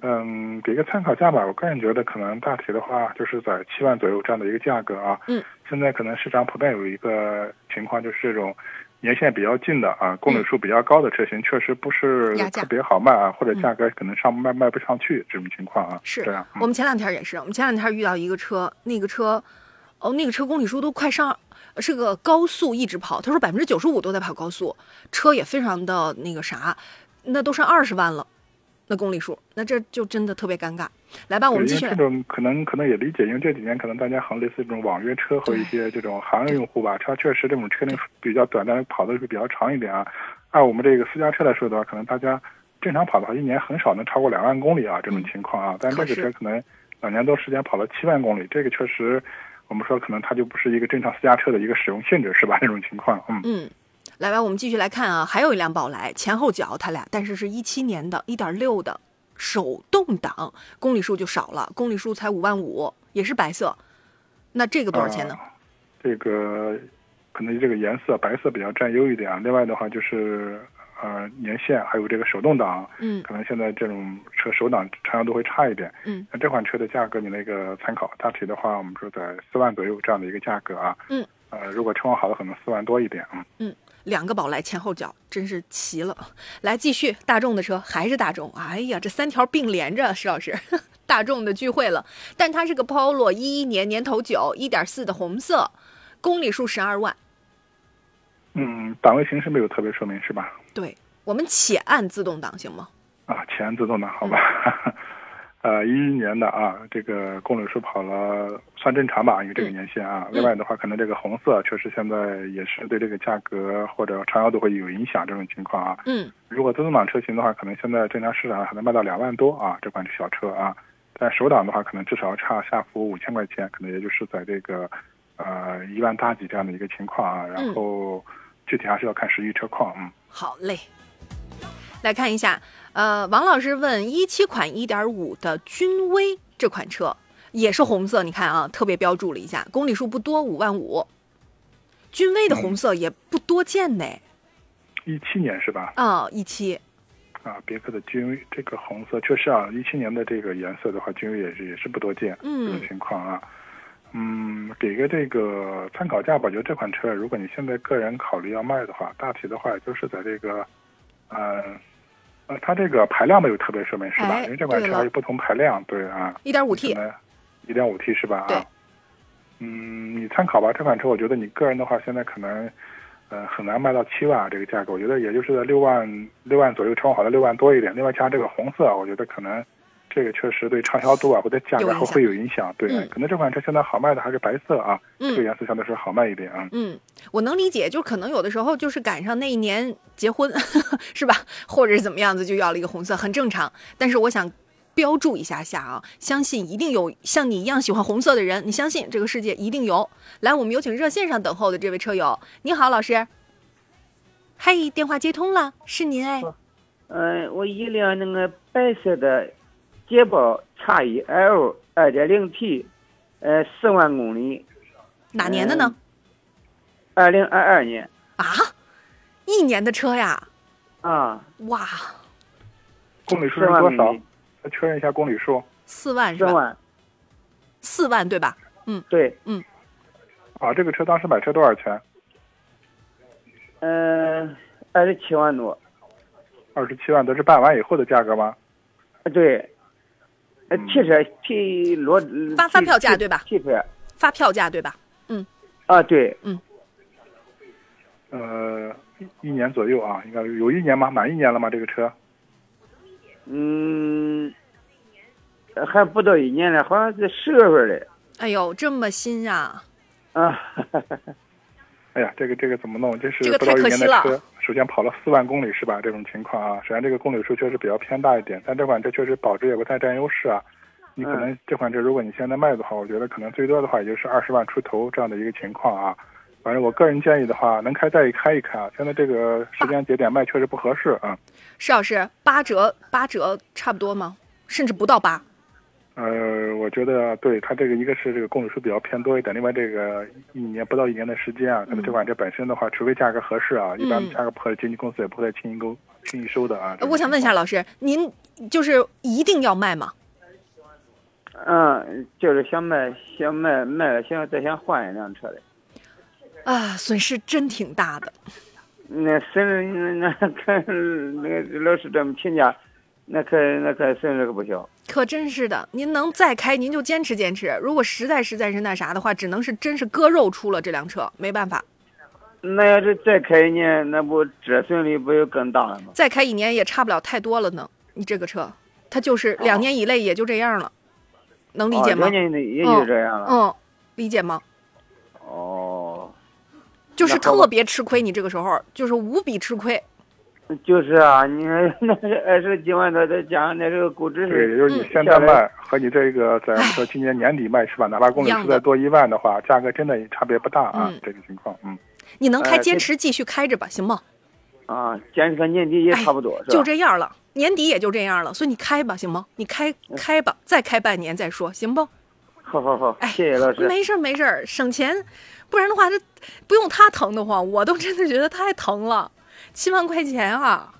嗯给个参考价吧。我个人觉得可能大体的话就是在七万左右这样的一个价格啊。嗯，现在可能市场普遍有一个情况，就是这种年限比较近的啊，公里数比较高的车型，确实不是特别好卖啊，或者价格可能上卖卖不上去这种情况啊。是这样。我们前两天也是，我们前两天遇到一个车，那个车，哦，那个车公里数都快上，是个高速一直跑，他说百分之九十五都在跑高速，车也非常的那个啥，那都上二十万了。那公里数，那这就真的特别尴尬。来吧，我们继续。这种可能可能也理解，因为这几年可能大家很类似这种网约车和一些这种行业用户吧，它确实这种车龄比较短，但是跑的是比较长一点啊。按我们这个私家车来说的话，可能大家正常跑的话，一年很少能超过两万公里啊，这种情况啊。但这个车可能两年多时间跑了七万公里，这个确实，我们说可能它就不是一个正常私家车的一个使用性质，是吧？这种情况，嗯嗯。来吧，我们继续来看啊，还有一辆宝来，前后脚它俩，但是是一七年的，一点六的手动挡，公里数就少了，公里数才五万五，也是白色，那这个多少钱呢？这个可能这个颜色白色比较占优一点啊。另外的话就是呃年限还有这个手动挡，嗯，可能现在这种车手挡常常都会差一点，嗯，那这款车的价格你那个参考，大体的话我们说在四万左右这样的一个价格啊，嗯，呃如果车况好的可能四万多一点啊，嗯。两个宝来前后脚，真是齐了。来继续，大众的车还是大众。哎呀，这三条并连着，石老师，大众的聚会了。但它是个 Polo，一一年年头九，一点四的红色，公里数十二万。嗯，档位形式没有特别说明是吧？对，我们且按自动挡行吗？啊，且按自动挡，好吧。呃，一一年的啊，这个公里数跑了算正常吧，因为这个年限啊。另外的话，可能这个红色确实现在也是对这个价格或者长销度会有影响这种情况啊。嗯。如果自动挡车型的话，可能现在正常市场还能卖到两万多啊，这款小车啊。但手挡的话，可能至少差下浮五千块钱，可能也就是在这个呃一万大几这样的一个情况啊。然后具体还是要看实际车况。嗯。好嘞。来看一下。呃，王老师问：一七款一点五的君威这款车也是红色，你看啊，特别标注了一下，公里数不多，五万五。君威的红色也不多见呢。一七年是吧？啊，一七。啊，别克的君威这个红色确实啊，一七年的这个颜色的话，君威也是也是不多见。嗯。这种情况啊，嗯，给个这个参考价吧。我觉得这款车，如果你现在个人考虑要卖的话，大体的话也就是在这个，嗯。呃，它这个排量没有特别说明是吧？因为这款车还有不同排量，对啊。一点五 T。一点五 T 是吧？啊。嗯，你参考吧。这款车我觉得你个人的话，现在可能，呃，很难卖到七万这个价格。我觉得也就是在六万六万左右，超好的六万多一点。另外加这个红色，我觉得可能。这个确实对畅销度啊，或者价格会有影响。对，可能这款车现在好卖的还是白色啊，这个颜色相对是好卖一点啊。嗯，我能理解，就可能有的时候就是赶上那一年结婚，是吧？或者是怎么样子，就要了一个红色，很正常。但是我想标注一下下啊，相信一定有像你一样喜欢红色的人，你相信这个世界一定有。来，我们有请热线上等候的这位车友，你好，老师。嘿，电话接通了，是您哎。嗯，我一辆那个白色的。捷豹 x 一 l 二点零 t 呃，四万公里，哪年的呢？二零二二年。啊，一年的车呀！啊，哇！公里数是多少？再确认一下公里数。四万是吧？四万。四万对吧？嗯，对，嗯。啊，这个车当时买车多少钱？嗯，二十七万多。二十七万都是办完以后的价格吗？啊，对。呃，汽车提落发发票价对吧？汽车发票价对吧？嗯，啊对，嗯，呃，一年左右啊，应该有一年吗？满一年了吗？这个车？嗯，还不到一年呢，好像是十月份的。哎呦，这么新啊！啊，哎呀，这个这个怎么弄？这是不到一年的车。首先跑了四万公里是吧？这种情况啊，首先这个公里数确实比较偏大一点，但这款车确实保值也不太占优势啊。你可能这款车如果你现在卖的话，我觉得可能最多的话也就是二十万出头这样的一个情况啊。反正我个人建议的话，能开再一开一开啊。现在这个时间节点卖确实不合适啊。石老师，八折八折差不多吗？甚至不到八。呃，我觉得对它这个一个是这个公里数比较偏多一点，另外这个一年不到一年的时间啊，可能这款车本身的话，除非价格合适啊，一般价格不合适，经纪公司也不会轻易购轻易收的啊。我想问一下老师，您就是一定要卖吗？嗯，就是想卖，想卖卖了，想再想换一辆车的。啊，损失真挺大的。那损那那看 那个老师这么评价。那可那可损失可不小，可真是的。您能再开，您就坚持坚持。如果实在实在是那啥的话，只能是真是割肉出了这辆车，没办法。那要是再开一年，那不折损率不就更大了吗？再开一年也差不了太多了呢。你这个车，它就是两年以内也就这样了，能理解吗？两年以内也就这样了。嗯，理解吗？哦，就是特别吃亏，你这个时候就是无比吃亏。就是啊，你那是二十几万多，再加上那这个估值是，对，就是你现在卖和你这个在说 今年年底卖是吧？哪怕公里数再多一万的话，价格真的差别不大啊。这个情况，嗯，你能开坚持继续开着吧，行吗？啊，坚持到年底也差不多，就这样了，年底也就这样了，所以你开吧，行吗？你开开吧，再开半年再说，行不？好好好，谢谢老师。没事没事，省钱，不然的话这不用他疼的慌，我都真的觉得太疼了。七万块钱啊，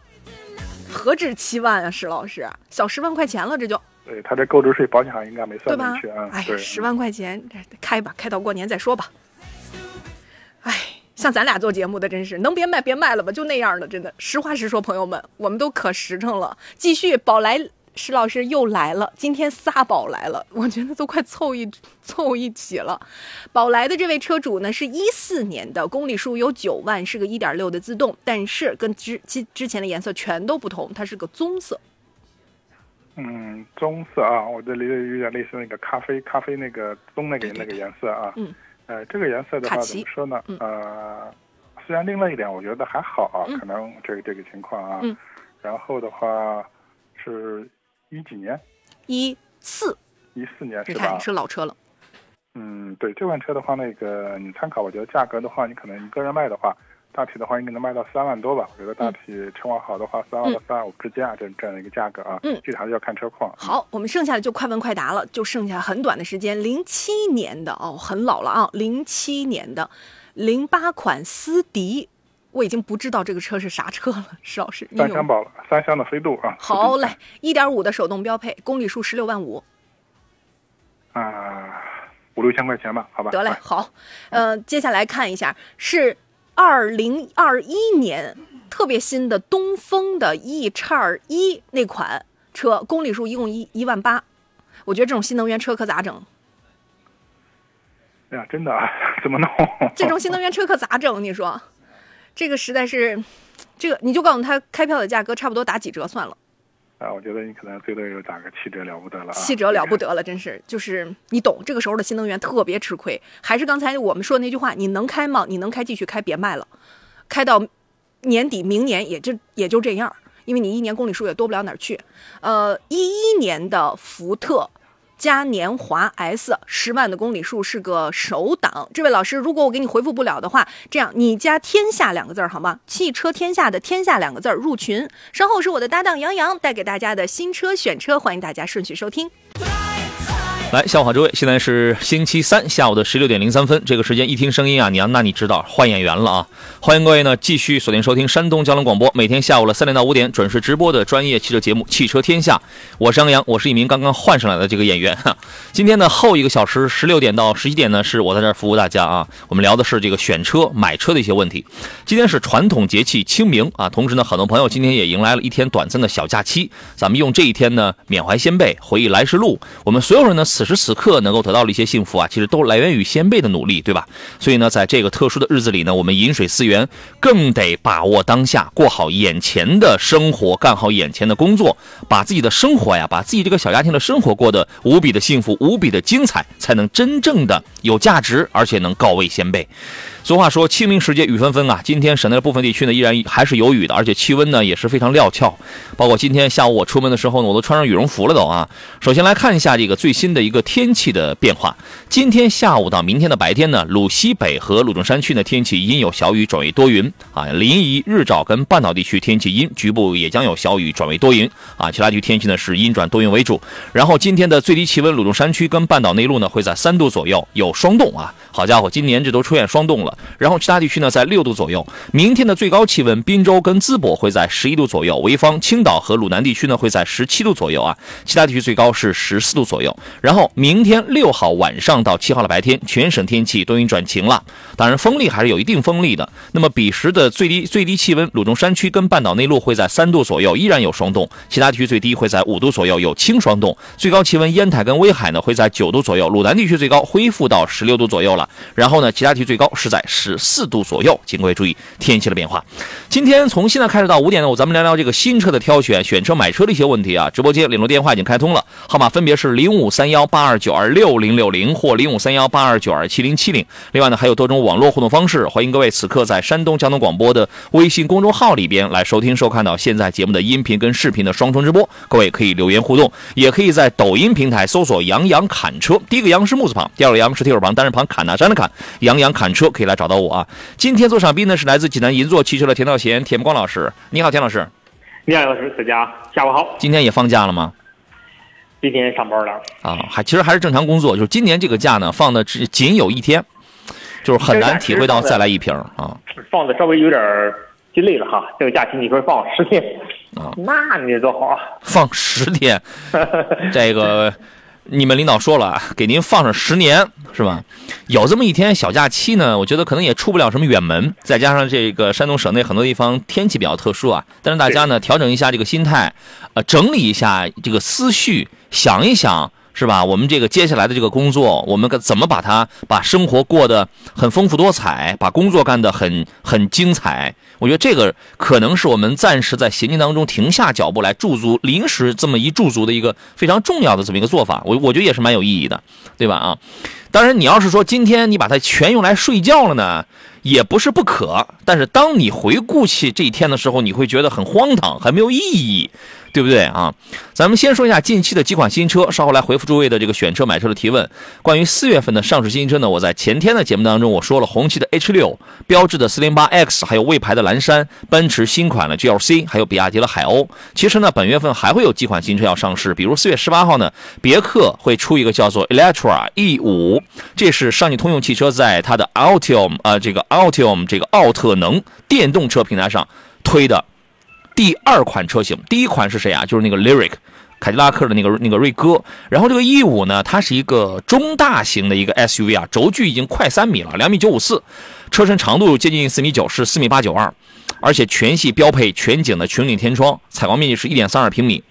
何止七万啊，石老师，小十万块钱了，这就。对他这购置税、保险应该没算进去啊。哎，十万块钱，开吧，开到过年再说吧。哎，像咱俩做节目的，真是能别卖别卖了吧，就那样的，真的。实话实说，朋友们，我们都可实诚了。继续，宝来石老师又来了，今天仨宝来了，我觉得都快凑一凑一起了。宝来的这位车主呢，是一四年的，公里数有九万，是个一点六的自动，但是跟之之之前的颜色全都不同，它是个棕色。嗯，棕色啊，我这里有点类似那个咖啡咖啡那个棕那个那个颜色啊。嗯。呃，这个颜色的话怎么说呢？呃，虽然另外一点，我觉得还好啊，可能这个这个情况啊。嗯。然后的话，是一几年？一四。一四年是吧？是老车了。嗯，对，这款车的话，那个你参考，我觉得价格的话，你可能一个人卖的话，大体的话应该能卖到三万多吧。我觉得大体车况好的话，三万到三万五之间啊，这这样的一个价格啊。嗯。具体还是要看车况。好，我们剩下的就快问快答了，就剩下很短的时间。零七年的哦，很老了啊，零七年的零八款思迪，我已经不知道这个车是啥车了，石老师。三厢宝了，三厢的飞度啊。好嘞，一点五的手动标配，公里数十六万五。啊。五六千块钱吧，好吧。得嘞，好，呃，接下来看一下是二零二一年特别新的东风的 E 叉一那款车，公里数一共一一万八。我觉得这种新能源车可咋整？哎呀，真的啊，怎么弄？这种新能源车可咋整？你说，这个实在是，这个你就告诉他开票的价格差不多打几折算了。啊，我觉得你可能最多也就打个七折了不得了，七折了不得了，真是就是你懂，这个时候的新能源特别吃亏。还是刚才我们说的那句话，你能开吗？你能开继续开，别卖了，开到年底明年也就也就这样，因为你一年公里数也多不了哪儿去。呃，一一年的福特。嘉年华 S 十万的公里数是个首档。这位老师，如果我给你回复不了的话，这样你加“天下”两个字儿好吗？汽车天下的“天下”两个字儿入群。稍后是我的搭档杨洋带给大家的新车选车，欢迎大家顺序收听。来，下午好诸位，现在是星期三下午的十六点零三分。这个时间一听声音啊，你那你知道换演员了啊！欢迎各位呢继续锁定收听山东交通广播，每天下午的三点到五点准时直播的专业汽车节目《汽车天下》。我是杨洋，我是一名刚刚换上来的这个演员哈。今天呢后一个小时十六点到十一点呢是我在这儿服务大家啊。我们聊的是这个选车、买车的一些问题。今天是传统节气清明啊，同时呢很多朋友今天也迎来了一天短暂的小假期。咱们用这一天呢缅怀先辈，回忆来时路。我们所有人呢。此时此刻能够得到的一些幸福啊，其实都来源于先辈的努力，对吧？所以呢，在这个特殊的日子里呢，我们饮水思源，更得把握当下，过好眼前的生活，干好眼前的工作，把自己的生活呀，把自己这个小家庭的生活过得无比的幸福，无比的精彩，才能真正的有价值，而且能告慰先辈。俗话说，清明时节雨纷纷啊！今天省内的部分地区呢，依然还是有雨的，而且气温呢也是非常料峭。包括今天下午我出门的时候呢，我都穿上羽绒服了都啊。首先来看一下这个最新的一个天气的变化。今天下午到明天的白天呢，鲁西北和鲁中山区呢天气阴有小雨转为多云啊。临沂、日照跟半岛地区天气阴，局部也将有小雨转为多云啊。其他地区天气呢是阴转多云为主。然后今天的最低气温，鲁中山区跟半岛内陆呢会在三度左右，有霜冻啊。好家伙，今年这都出现霜冻了。然后其他地区呢，在六度左右。明天的最高气温，滨州跟淄博会在十一度左右，潍坊、青岛和鲁南地区呢会在十七度左右啊。其他地区最高是十四度左右。然后明天六号晚上到七号的白天，全省天气多云转晴了。当然风力还是有一定风力的。那么彼时的最低最低气温，鲁中山区跟半岛内陆会在三度左右，依然有霜冻。其他地区最低会在五度左右，有轻霜冻。最高气温，烟台跟威海呢会在九度左右，鲁南地区最高恢复到十六度左右了。然后呢，其他地区最高是在十四度左右，请各位注意天气的变化。今天从现在开始到五点呢，我咱们聊聊这个新车的挑选、选车、买车的一些问题啊。直播间联络电话已经开通了，号码分别是零五三幺八二九二六零六零或零五三幺八二九二七零七零。另外呢，还有多种网络互动方式，欢迎各位此刻在山东交通广播的微信公众号里边来收听、收看到现在节目的音频跟视频的双重直播。各位可以留言互动，也可以在抖音平台搜索“杨洋侃车”，第一个“杨”是木字旁，第二个“杨”是提手旁，单人旁，侃大山的侃。杨洋侃车可以来找到我啊！今天做场宾呢是来自济南银座汽车的田道贤、田光老师。你好，田老师。你好，老师，大家下午好。今天也放假了吗？今天上班了。啊，还其实还是正常工作，就是今年这个假呢放的只仅有一天，就是很难体会到再来一瓶啊。放的稍微有点心累了哈，这个假期你说放十天啊，那你多好啊！放十天，这个。你们领导说了，给您放上十年，是吧？有这么一天小假期呢，我觉得可能也出不了什么远门。再加上这个山东省内很多地方天气比较特殊啊，但是大家呢调整一下这个心态，呃，整理一下这个思绪，想一想。是吧？我们这个接下来的这个工作，我们怎么把它把生活过得很丰富多彩，把工作干得很很精彩？我觉得这个可能是我们暂时在行进当中停下脚步来驻足，临时这么一驻足的一个非常重要的这么一个做法。我我觉得也是蛮有意义的，对吧？啊，当然你要是说今天你把它全用来睡觉了呢，也不是不可。但是当你回顾起这一天的时候，你会觉得很荒唐，很没有意义。对不对啊？咱们先说一下近期的几款新车，稍后来回复诸位的这个选车买车的提问。关于四月份的上市新车呢，我在前天的节目当中我说了，红旗的 H 六、标致的四零八 X，还有魏牌的蓝山、奔驰新款的 GLC，还有比亚迪的海鸥。其实呢，本月份还会有几款新车要上市，比如四月十八号呢，别克会出一个叫做 Electra E 五，这是上汽通用汽车在它的 Altium 呃这个 Altium 这个奥特能电动车平台上推的。第二款车型，第一款是谁啊？就是那个 Lyric，凯迪拉克的那个那个锐哥。然后这个 E 五呢，它是一个中大型的一个 SUV 啊，轴距已经快三米了，两米九五四，车身长度接近四米九，是四米八九二，而且全系标配全景的全景天窗，采光面积是一点三二平米，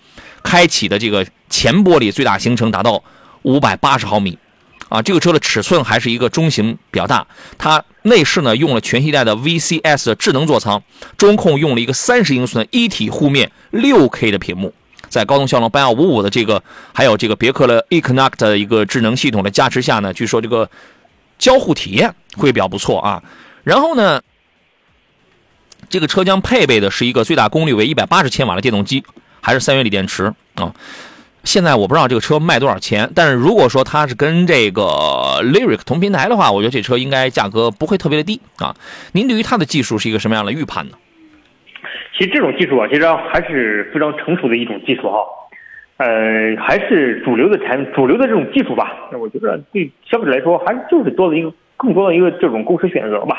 开启的这个前玻璃最大行程达到五百八十毫米。啊，这个车的尺寸还是一个中型比较大，它内饰呢用了全系带的 VCS 的智能座舱，中控用了一个三十英寸一体护面六 K 的屏幕，在高通骁龙八幺五五的这个还有这个别克的 eConnect 的一个智能系统的加持下呢，据说这个交互体验会比较不错啊。然后呢，这个车将配备的是一个最大功率为一百八十千瓦的电动机，还是三元锂电池啊。现在我不知道这个车卖多少钱，但是如果说它是跟这个 Lyric 同平台的话，我觉得这车应该价格不会特别的低啊。您对于它的技术是一个什么样的预判呢？其实这种技术啊，其实还是非常成熟的一种技术哈，呃，还是主流的产主流的这种技术吧。那我觉得对消费者来说，还是就是多了一个更多的一个这种购车选择吧。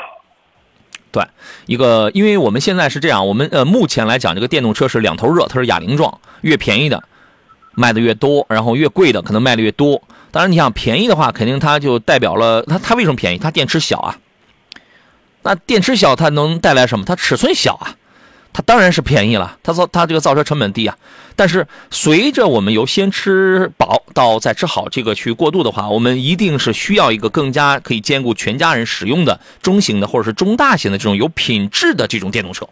对，一个，因为我们现在是这样，我们呃目前来讲，这个电动车是两头热，它是哑铃状，越便宜的。卖的越多，然后越贵的可能卖的越多。当然，你想便宜的话，肯定它就代表了它它为什么便宜？它电池小啊。那电池小，它能带来什么？它尺寸小啊，它当然是便宜了。它造它这个造车成本低啊。但是随着我们由先吃饱到再吃好这个去过渡的话，我们一定是需要一个更加可以兼顾全家人使用的中型的或者是中大型的这种有品质的这种电动车。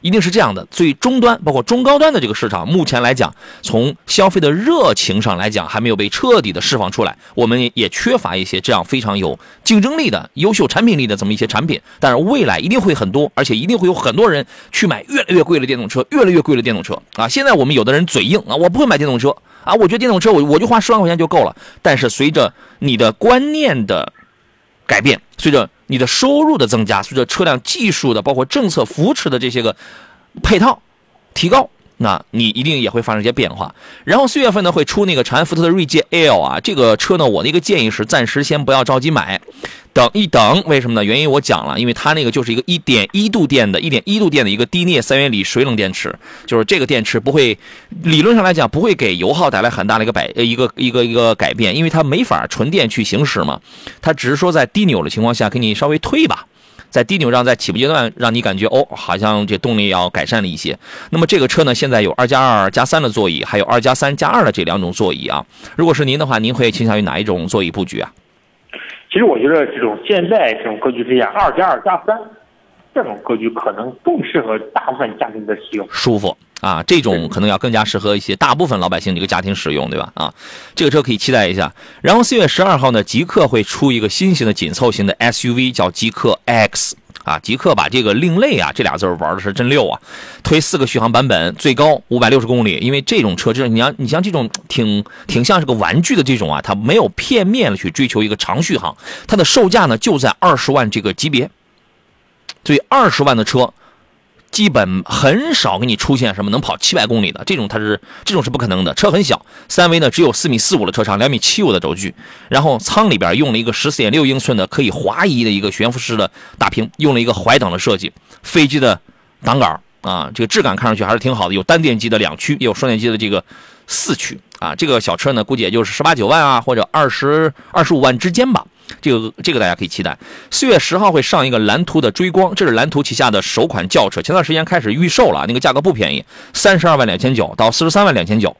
一定是这样的，最终端包括中高端的这个市场，目前来讲，从消费的热情上来讲，还没有被彻底的释放出来。我们也缺乏一些这样非常有竞争力的、优秀产品力的这么一些产品。但是未来一定会很多，而且一定会有很多人去买越来越贵的电动车，越来越贵的电动车啊！现在我们有的人嘴硬啊，我不会买电动车啊，我觉得电动车我我就花十万块钱就够了。但是随着你的观念的改变，随着你的收入的增加，随着车辆技术的包括政策扶持的这些个配套提高，那你一定也会发生一些变化。然后四月份呢会出那个长安福特的锐界 L 啊，这个车呢我的一个建议是暂时先不要着急买，等一等。为什么呢？原因我讲了，因为它那个就是一个一点一度电的，一点一度电的一个低镍三元锂水冷电池，就是这个电池不会理论上来讲不会给油耗带来很大的一个改一个一个一个改变，因为它没法纯电去行驶嘛，它只是说在低扭的情况下给你稍微推一把。在低扭让，在起步阶段，让你感觉哦，好像这动力要改善了一些。那么这个车呢，现在有二加二加三的座椅，还有二加三加二的这两种座椅啊。如果是您的话，您会倾向于哪一种座椅布局啊？其实我觉得这种现在这种格局之下，二加二加三这种格局可能更适合大部分家庭的使用，舒服。啊，这种可能要更加适合一些大部分老百姓的一个家庭使用，对吧？啊，这个车可以期待一下。然后四月十二号呢，极客会出一个新型的紧凑型的 SUV，叫极客 X。啊，极客把这个另类啊这俩字玩的是真溜啊！推四个续航版本，最高五百六十公里。因为这种车，就是你像你像这种挺挺像是个玩具的这种啊，它没有片面的去追求一个长续航，它的售价呢就在二十万这个级别。所以二十万的车。基本很少给你出现什么能跑七百公里的这种，它是这种是不可能的。车很小，三维呢只有四米四五的车长，两米七五的轴距，然后舱里边用了一个十四点六英寸的可以滑移的一个悬浮式的大屏，用了一个怀挡的设计，飞机的挡杆啊，这个质感看上去还是挺好的，有单电机的两驱，也有双电机的这个四驱啊。这个小车呢，估计也就是十八九万啊，或者二十二十五万之间吧。这个这个大家可以期待。四月十号会上一个蓝图的追光，这是蓝图旗下的首款轿车，前段时间开始预售了，那个价格不便宜，三十二万两千九到四十三万两千九。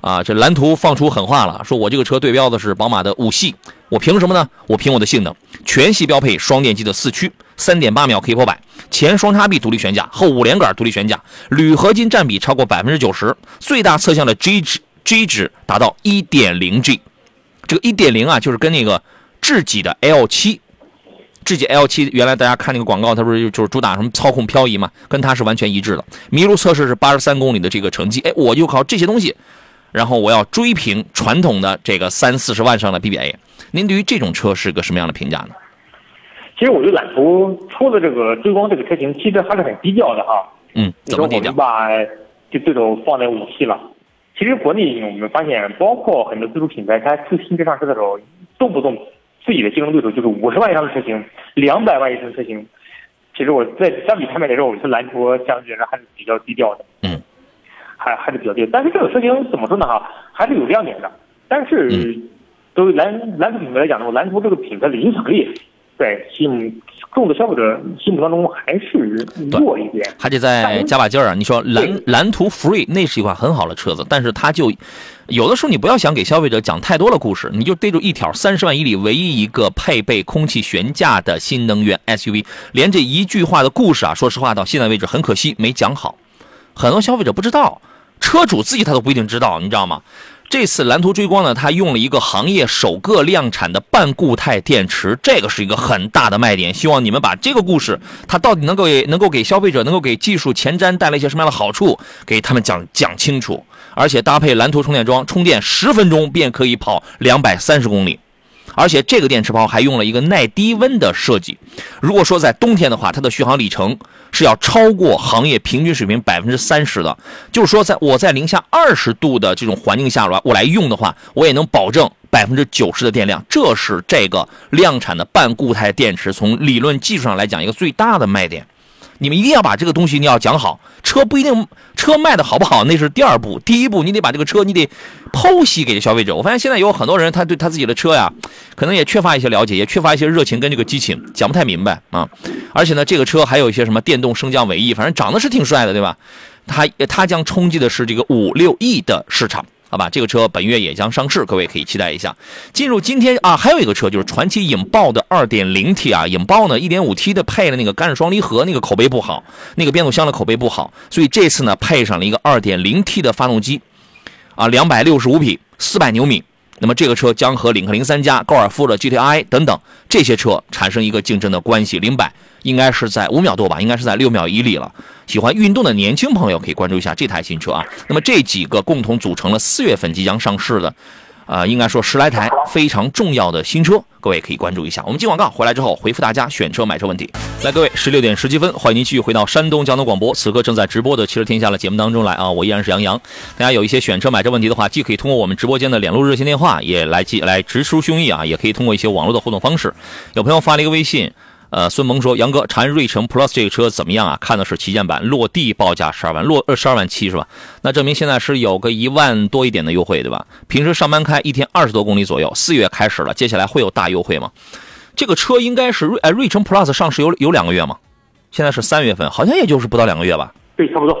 啊，这蓝图放出狠话了，说我这个车对标的是宝马的五系，我凭什么呢？我凭我的性能，全系标配双电机的四驱，三点八秒可以破百，前双叉臂独立悬架，后五连杆独立悬架，铝合金占比超过百分之九十，最大侧向的 G 值 G 值达到一点零 G，这个一点零啊，就是跟那个智己的 L 七，智己 L 七原来大家看那个广告，它不是就是主打什么操控漂移嘛，跟它是完全一致的。麋鹿测试是八十三公里的这个成绩，哎，我就靠这些东西。然后我要追平传统的这个三四十万上的 BBA，您对于这种车是个什么样的评价呢？其实我觉得揽途出的这个追光这个车型，其实还是很低调的哈。嗯，怎么低调？把就对手放在五系了。其实国内我们发现，包括很多自主品牌，它出新车上市的时候，动不动自己的竞争对手就是五十万以上的车型，两百万以上的车型。其实我在相比他们来说，我觉得蓝图相对来说还是比较低调的。嗯。还还是比较低，但是这个车型怎么说呢？哈，还是有亮点的。但是，对于蓝蓝图品牌来讲的话，蓝图这个品牌的影响力，在心众的消费者心目当中还是弱一点，还得再加把劲儿啊！你说蓝蓝图 Free 那是一款很好的车子，但是它就有的时候你不要想给消费者讲太多的故事，你就逮住一条三十万以里唯一一个配备空气悬架的新能源 SUV，连这一句话的故事啊，说实话到现在为止很可惜没讲好，很多消费者不知道。车主自己他都不一定知道，你知道吗？这次蓝图追光呢，它用了一个行业首个量产的半固态电池，这个是一个很大的卖点。希望你们把这个故事，它到底能够能够给消费者，能够给技术前瞻带来一些什么样的好处，给他们讲讲清楚。而且搭配蓝图充电桩，充电十分钟便可以跑两百三十公里。而且这个电池包还用了一个耐低温的设计。如果说在冬天的话，它的续航里程是要超过行业平均水平百分之三十的。就是说，在我在零下二十度的这种环境下来我来用的话，我也能保证百分之九十的电量。这是这个量产的半固态电池从理论技术上来讲一个最大的卖点。你们一定要把这个东西你要讲好，车不一定车卖的好不好，那是第二步。第一步，你得把这个车你得剖析给消费者。我发现现在有很多人，他对他自己的车呀，可能也缺乏一些了解，也缺乏一些热情跟这个激情，讲不太明白啊。而且呢，这个车还有一些什么电动升降尾翼，反正长得是挺帅的，对吧？它它将冲击的是这个五六亿的市场。好吧，这个车本月也将上市，各位可以期待一下。进入今天啊，还有一个车就是传祺影豹的 2.0T 啊，影豹呢 1.5T 的配了那个干式双离合，那个口碑不好，那个变速箱的口碑不好，所以这次呢配上了一个 2.0T 的发动机，啊，265匹，400牛米。那么这个车将和领克零三加、高尔夫的 GTI 等等这些车产生一个竞争的关系。零百应该是在五秒多吧，应该是在六秒以里了。喜欢运动的年轻朋友可以关注一下这台新车啊。那么这几个共同组成了四月份即将上市的。啊，应该说十来台非常重要的新车，各位可以关注一下。我们进广告回来之后，回复大家选车买车问题。来，各位，十六点十七分，欢迎您继续回到山东交通广播，此刻正在直播的《汽车天下》的节目当中来啊！我依然是杨洋。大家有一些选车买车问题的话，既可以通过我们直播间的联络热线电话，也来记来直抒胸臆啊，也可以通过一些网络的互动方式。有朋友发了一个微信。呃，孙萌说：“杨哥，长安瑞城 Plus 这个车怎么样啊？看的是旗舰版，落地报价十二万，落呃十二万七是吧？那证明现在是有个一万多一点的优惠，对吧？平时上班开一天二十多公里左右，四月开始了，接下来会有大优惠吗？这个车应该是瑞呃瑞城 Plus 上市有有两个月吗？现在是三月份，好像也就是不到两个月吧？对，差不多。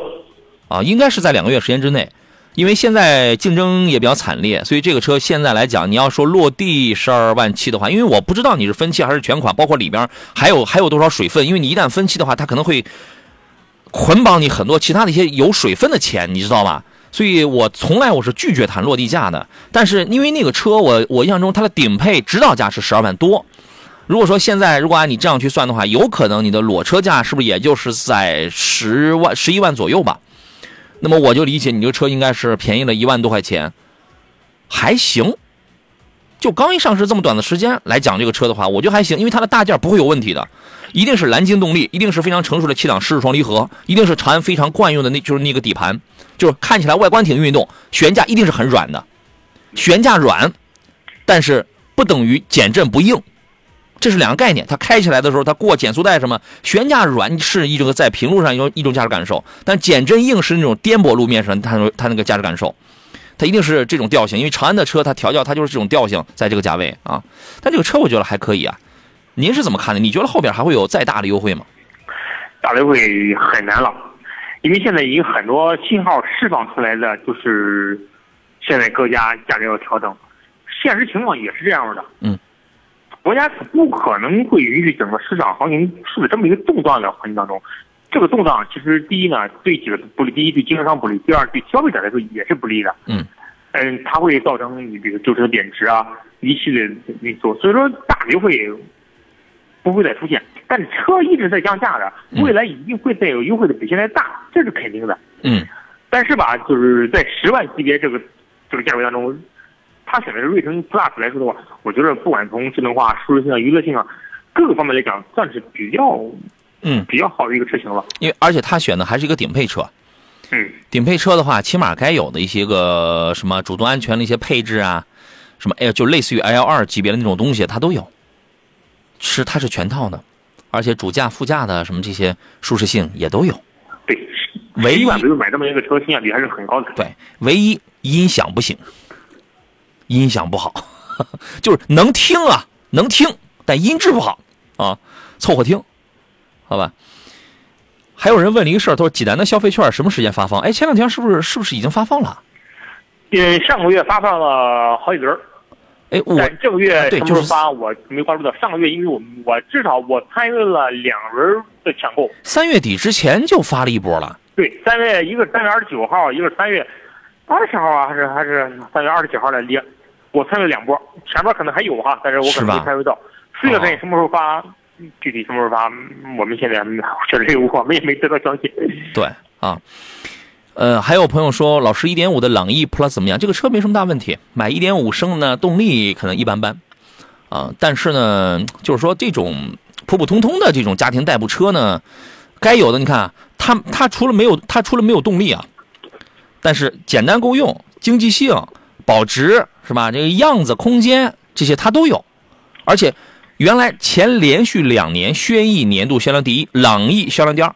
啊，应该是在两个月时间之内。”因为现在竞争也比较惨烈，所以这个车现在来讲，你要说落地十二万七的话，因为我不知道你是分期还是全款，包括里边还有还有多少水分，因为你一旦分期的话，它可能会捆绑你很多其他的一些有水分的钱，你知道吧？所以我从来我是拒绝谈落地价的。但是因为那个车，我我印象中它的顶配指导价是十二万多，如果说现在如果按你这样去算的话，有可能你的裸车价是不是也就是在十万十一万左右吧？那么我就理解你这车应该是便宜了一万多块钱，还行。就刚一上市这么短的时间来讲这个车的话，我觉得还行，因为它的大件不会有问题的，一定是蓝鲸动力，一定是非常成熟的七档湿式双离合，一定是长安非常惯用的那就是那个底盘，就是看起来外观挺运动，悬架一定是很软的，悬架软，但是不等于减震不硬，这是两个概念。它开起来的时候，它过减速带什么，悬架软是一种在平路上一种一种驾驶感受，但减震硬是那种颠簸路面上它它那个驾驶感受，它一定是这种调性。因为长安的车它调教它就是这种调性，在这个价位啊。但这个车我觉得还可以啊。您是怎么看的？你觉得后边还会有再大的优惠吗？大优惠很难了，因为现在已经很多信号释放出来的，就是现在各家价格要调整，现实情况也是这样的。嗯。国家是不可能会允许整个市场行情处在这么一个动荡的环境当中。这个动荡其实第一呢，对几个不利：第一对经销商不利，第二对消费者来说也是不利的。嗯，嗯，它会造成你比如旧车贬值啊，一系列因素。所以说大优惠不会再出现，但是车一直在降价的，未来一定会再有优惠的比现在大，这是肯定的。嗯，但是吧，就是在十万级别这个这个价位当中。他选的是瑞城 Plus 来说的话，我觉得不管从智能化、舒适性啊、娱乐性啊各个方面来讲，算是比较嗯比较好的一个车型了。因为而且他选的还是一个顶配车，嗯，顶配车的话，起码该有的一些个什么主动安全的一些配置啊，什么哎就类似于 L 二级别的那种东西，它都有，是它是全套的，而且主驾、副驾的什么这些舒适性也都有。对，唯一买这么一个车性价比还是很高的。对，唯一音响不行。音响不好，就是能听啊，能听，但音质不好啊，凑合听，好吧。还有人问了一个事儿，他说济南的消费券什么时间发放？哎，前两天是不是是不是已经发放了？嗯，上个月发放了好几轮。哎，我这个月什么时候发我没关注到。上个月因为我我至少我参与了两轮的抢购。三月底之前就发了一波了。对，三月一个三月二十九号，一个三月二十号啊，还是还是三月二十九号来列。我参与两波，前面可能还有哈，但是我可能没参与到。四月份什么时候发？具体什么时候发？我们现在确实有，我们也没得到消息。对啊，呃，还有朋友说，老师一点五的朗逸 Plus 怎么样？这个车没什么大问题，买一点五升呢，动力可能一般般啊。但是呢，就是说这种普普通通的这种家庭代步车呢，该有的你看，它它除了没有它除了没有动力啊，但是简单够用，经济性。保值是吧？这个样子、空间这些它都有，而且原来前连续两年轩逸年度销量第一，朗逸销量第二，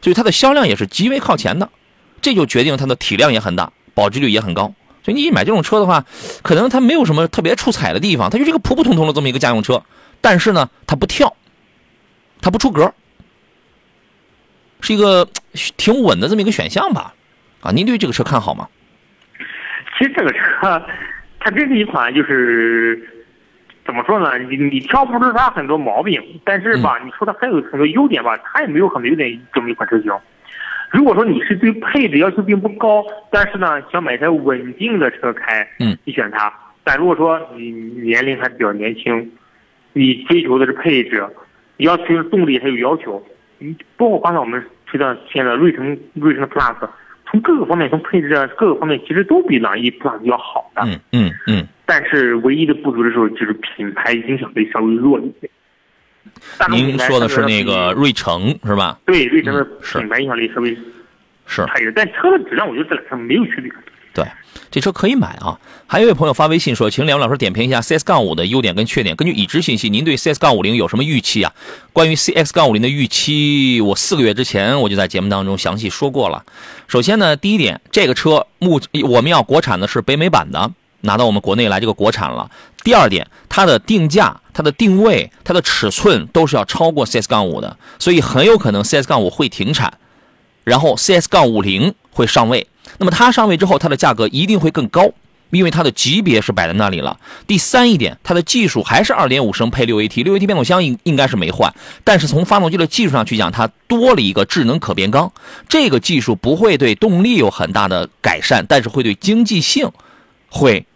所以它的销量也是极为靠前的，这就决定它的体量也很大，保值率也很高。所以你一买这种车的话，可能它没有什么特别出彩的地方，它就是一个普普通通的这么一个家用车，但是呢，它不跳，它不出格，是一个 挺稳的这么一个选项吧？啊，您对这个车看好吗？其实这个车，它真是一款就是怎么说呢？你你挑不出它很多毛病，但是吧，你说它还有很多优点吧，它也没有很多优点这么一款车型。如果说你是对配置要求并不高，但是呢想买台稳定的车开，嗯，你选它。但如果说你年龄还比较年轻，你追求的是配置，你要求动力还有要求，你包括刚才我们提到现在瑞腾瑞腾 Plus。从各个方面，从配置啊各个方面，其实都比朗逸 Plus 要好的。嗯嗯嗯。但是唯一的不足的时候，就是品牌影响力稍微弱一些。您说的是那个瑞城是吧？对，瑞城的品牌影响力稍微是差一点，但车的质量，我觉得这两车没有区别。对，这车可以买啊。还有一位朋友发微信说，请两位老师点评一下 CS 杠五的优点跟缺点。根据已知信息，您对 CS 杠五零有什么预期啊？关于 CX 杠五零的预期，我四个月之前我就在节目当中详细说过了。首先呢，第一点，这个车目我们要国产的是北美版的，拿到我们国内来这个国产了。第二点，它的定价、它的定位、它的尺寸都是要超过 CS 杠五的，所以很有可能 CS 杠五会停产，然后 CS 杠五零会上位。那么它上位之后，它的价格一定会更高，因为它的级别是摆在那里了。第三一点，它的技术还是2.5升配 6AT，6AT 变速箱应应该是没换，但是从发动机的技术上去讲，它多了一个智能可变缸，这个技术不会对动力有很大的改善，但是会对经济性会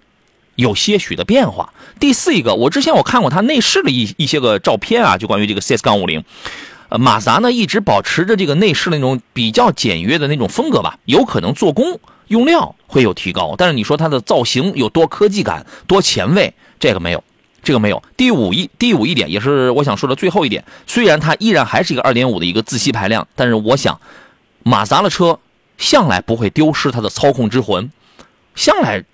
有些许的变化。第四一个，我之前我看过它内饰的一一些个照片啊，就关于这个 CS 杠五零。呃，马自达呢一直保持着这个内饰那种比较简约的那种风格吧，有可能做工用料会有提高，但是你说它的造型有多科技感、多前卫，这个没有，这个没有。第五一第五一点也是我想说的最后一点，虽然它依然还是一个二点五的一个自吸排量，但是我想，马自达的车向来不会丢失它的操控之魂，向来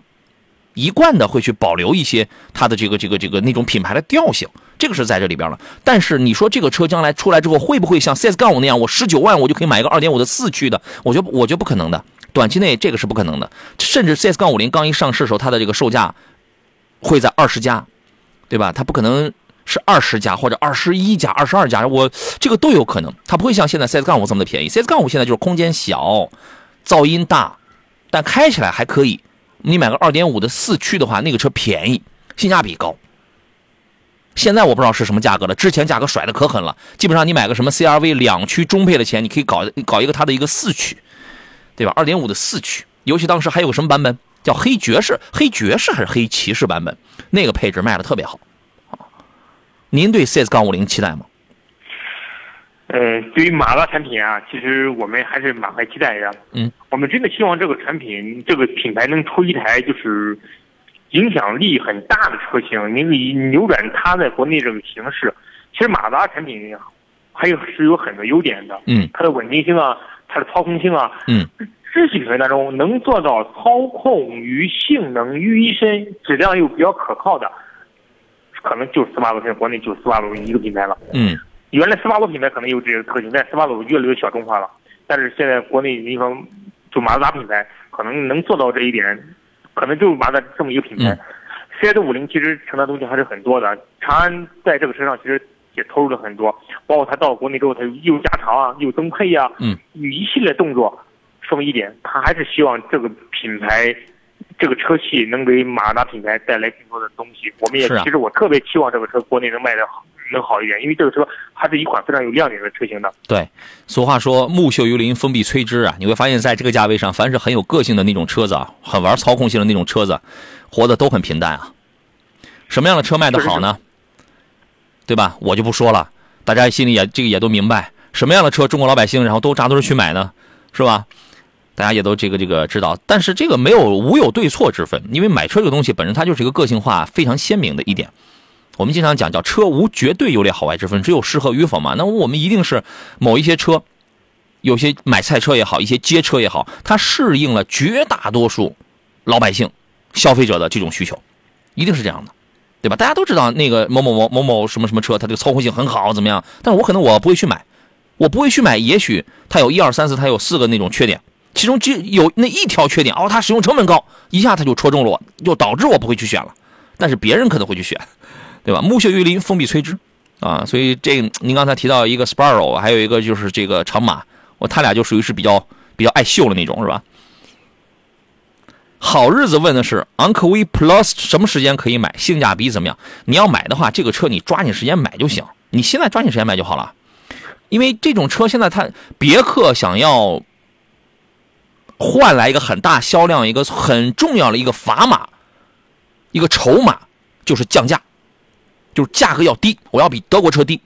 一贯的会去保留一些它的这个这个这个那种品牌的调性。这个是在这里边了。但是你说这个车将来出来之后，会不会像 CS 杠五那样，我十九万我就可以买一个二点五的四驱的？我觉得我觉得不可能的，短期内这个是不可能的。甚至 CS 杠五零刚一上市的时候，它的这个售价会在二十加，对吧？它不可能是二十加或者二十一加、二十二加，我这个都有可能。它不会像现在 CS 杠五这么的便宜。CS 杠五现在就是空间小，噪音大，但开起来还可以。你买个二点五的四驱的话，那个车便宜，性价比高。现在我不知道是什么价格了，之前价格甩的可狠了。基本上你买个什么 CRV 两驱中配的钱，你可以搞搞一个它的一个四驱，对吧？二点五的四驱，尤其当时还有个什么版本叫黑爵士、黑爵士还是黑骑士版本，那个配置卖的特别好。您对 CS 杠五零期待吗？呃，对于马拉产品啊，其实我们还是满怀期待的。嗯，我们真的希望这个产品、这个品牌能出一台就是影响力很大的车型，能以扭转它在国内这个形势。其实马自达产品还有是有很多优点的。嗯，它的稳定性啊，它的操控性啊。嗯，这些品牌当中能做到操控与性能于一身，质量又比较可靠的，可能就斯巴鲁，现在国内就斯巴鲁一个品牌了。嗯。原来斯巴鲁品牌可能有这个特性，但斯巴鲁越来越小众化了。但是现在国内你说，就马自达品牌可能能做到这一点，可能就马自达这么一个品牌。CS 五零其实承担东西还是很多的，长安在这个车上其实也投入了很多，包括它到国内之后，它又加长啊，又增配啊，嗯，有一系列动作，说明一点，它还是希望这个品牌。这个车系能给马自达品牌带来更多的东西，我们也其实我特别期望这个车国内能卖的好，能好一点，因为这个车还是一款非常有亮点的车型的。对，俗话说木秀于林，风必摧之啊！你会发现在这个价位上，凡是很有个性的那种车子啊，很玩操控性的那种车子，活的都很平淡啊。什么样的车卖的好呢？对吧？我就不说了，大家心里也这个也都明白，什么样的车中国老百姓然后都扎堆去买呢？是吧？大家也都这个这个知道，但是这个没有无有对错之分，因为买车这个东西本身它就是一个个性化非常鲜明的一点。我们经常讲叫车无绝对优劣好坏之分，只有适合与否嘛。那我们一定是某一些车，有些买菜车也好，一些街车也好，它适应了绝大多数老百姓消费者的这种需求，一定是这样的，对吧？大家都知道那个某某某某某什么什么车，它这个操控性很好，怎么样？但是我可能我不会去买，我不会去买，也许它有一二三四，它有四个那种缺点。其中就有那一条缺点哦，它使用成本高，一下它就戳中了我，就导致我不会去选了。但是别人可能会去选，对吧？木秀于林，风必摧之，啊，所以这您刚才提到一个 Sparrow，还有一个就是这个长马，我他俩就属于是比较比较爱秀的那种，是吧？好日子问的是昂科威 Plus 什么时间可以买，性价比怎么样？你要买的话，这个车你抓紧时间买就行，你现在抓紧时间买就好了，因为这种车现在它别克想要。换来一个很大销量，一个很重要的一个砝码，一个筹码就是降价，就是价格要低，我要比德国车低，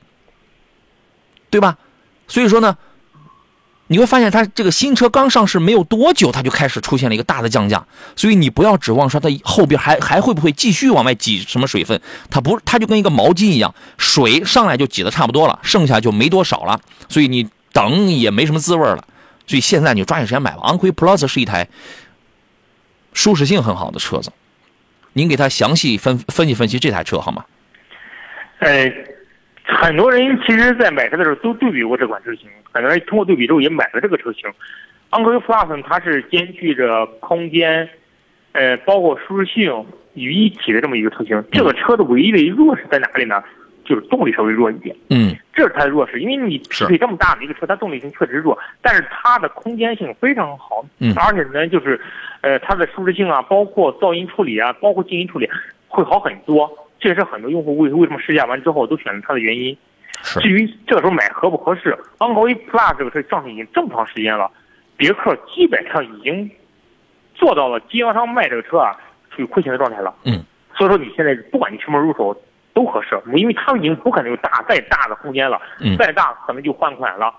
对吧？所以说呢，你会发现它这个新车刚上市没有多久，它就开始出现了一个大的降价，所以你不要指望说它后边还还会不会继续往外挤什么水分，它不，它就跟一个毛巾一样，水上来就挤的差不多了，剩下就没多少了，所以你等也没什么滋味了。所以现在你就抓紧时间买吧。昂科威 Plus 是一台舒适性很好的车子，您给他详细分分析分析这台车好吗？呃，很多人其实，在买车的时候都对比过这款车型，很多人通过对比之后也买了这个车型。昂科威 Plus 它是兼具着空间，呃，包括舒适性于一体的这么一个车型。这个车的唯一的一弱势在哪里呢？就是动力稍微弱一点，嗯，这是它的弱势，因为你匹配这么大的一个车，它动力性确实弱，但是它的空间性非常好，嗯，而且呢，就是，呃，它的舒适性啊，包括噪音处理啊，包括静音处理会好很多，这也是很多用户为为什么试驾完之后都选择它的原因。至于这个时候买合不合适，昂科威 Plus 这个车上市已经这么长时间了，别克基本上已经做到了经销商卖这个车啊处于亏钱的状态了，嗯，所以说你现在不管你什么入手。都合适，因为他们已经不可能有大再大的空间了，再大可能就换款了，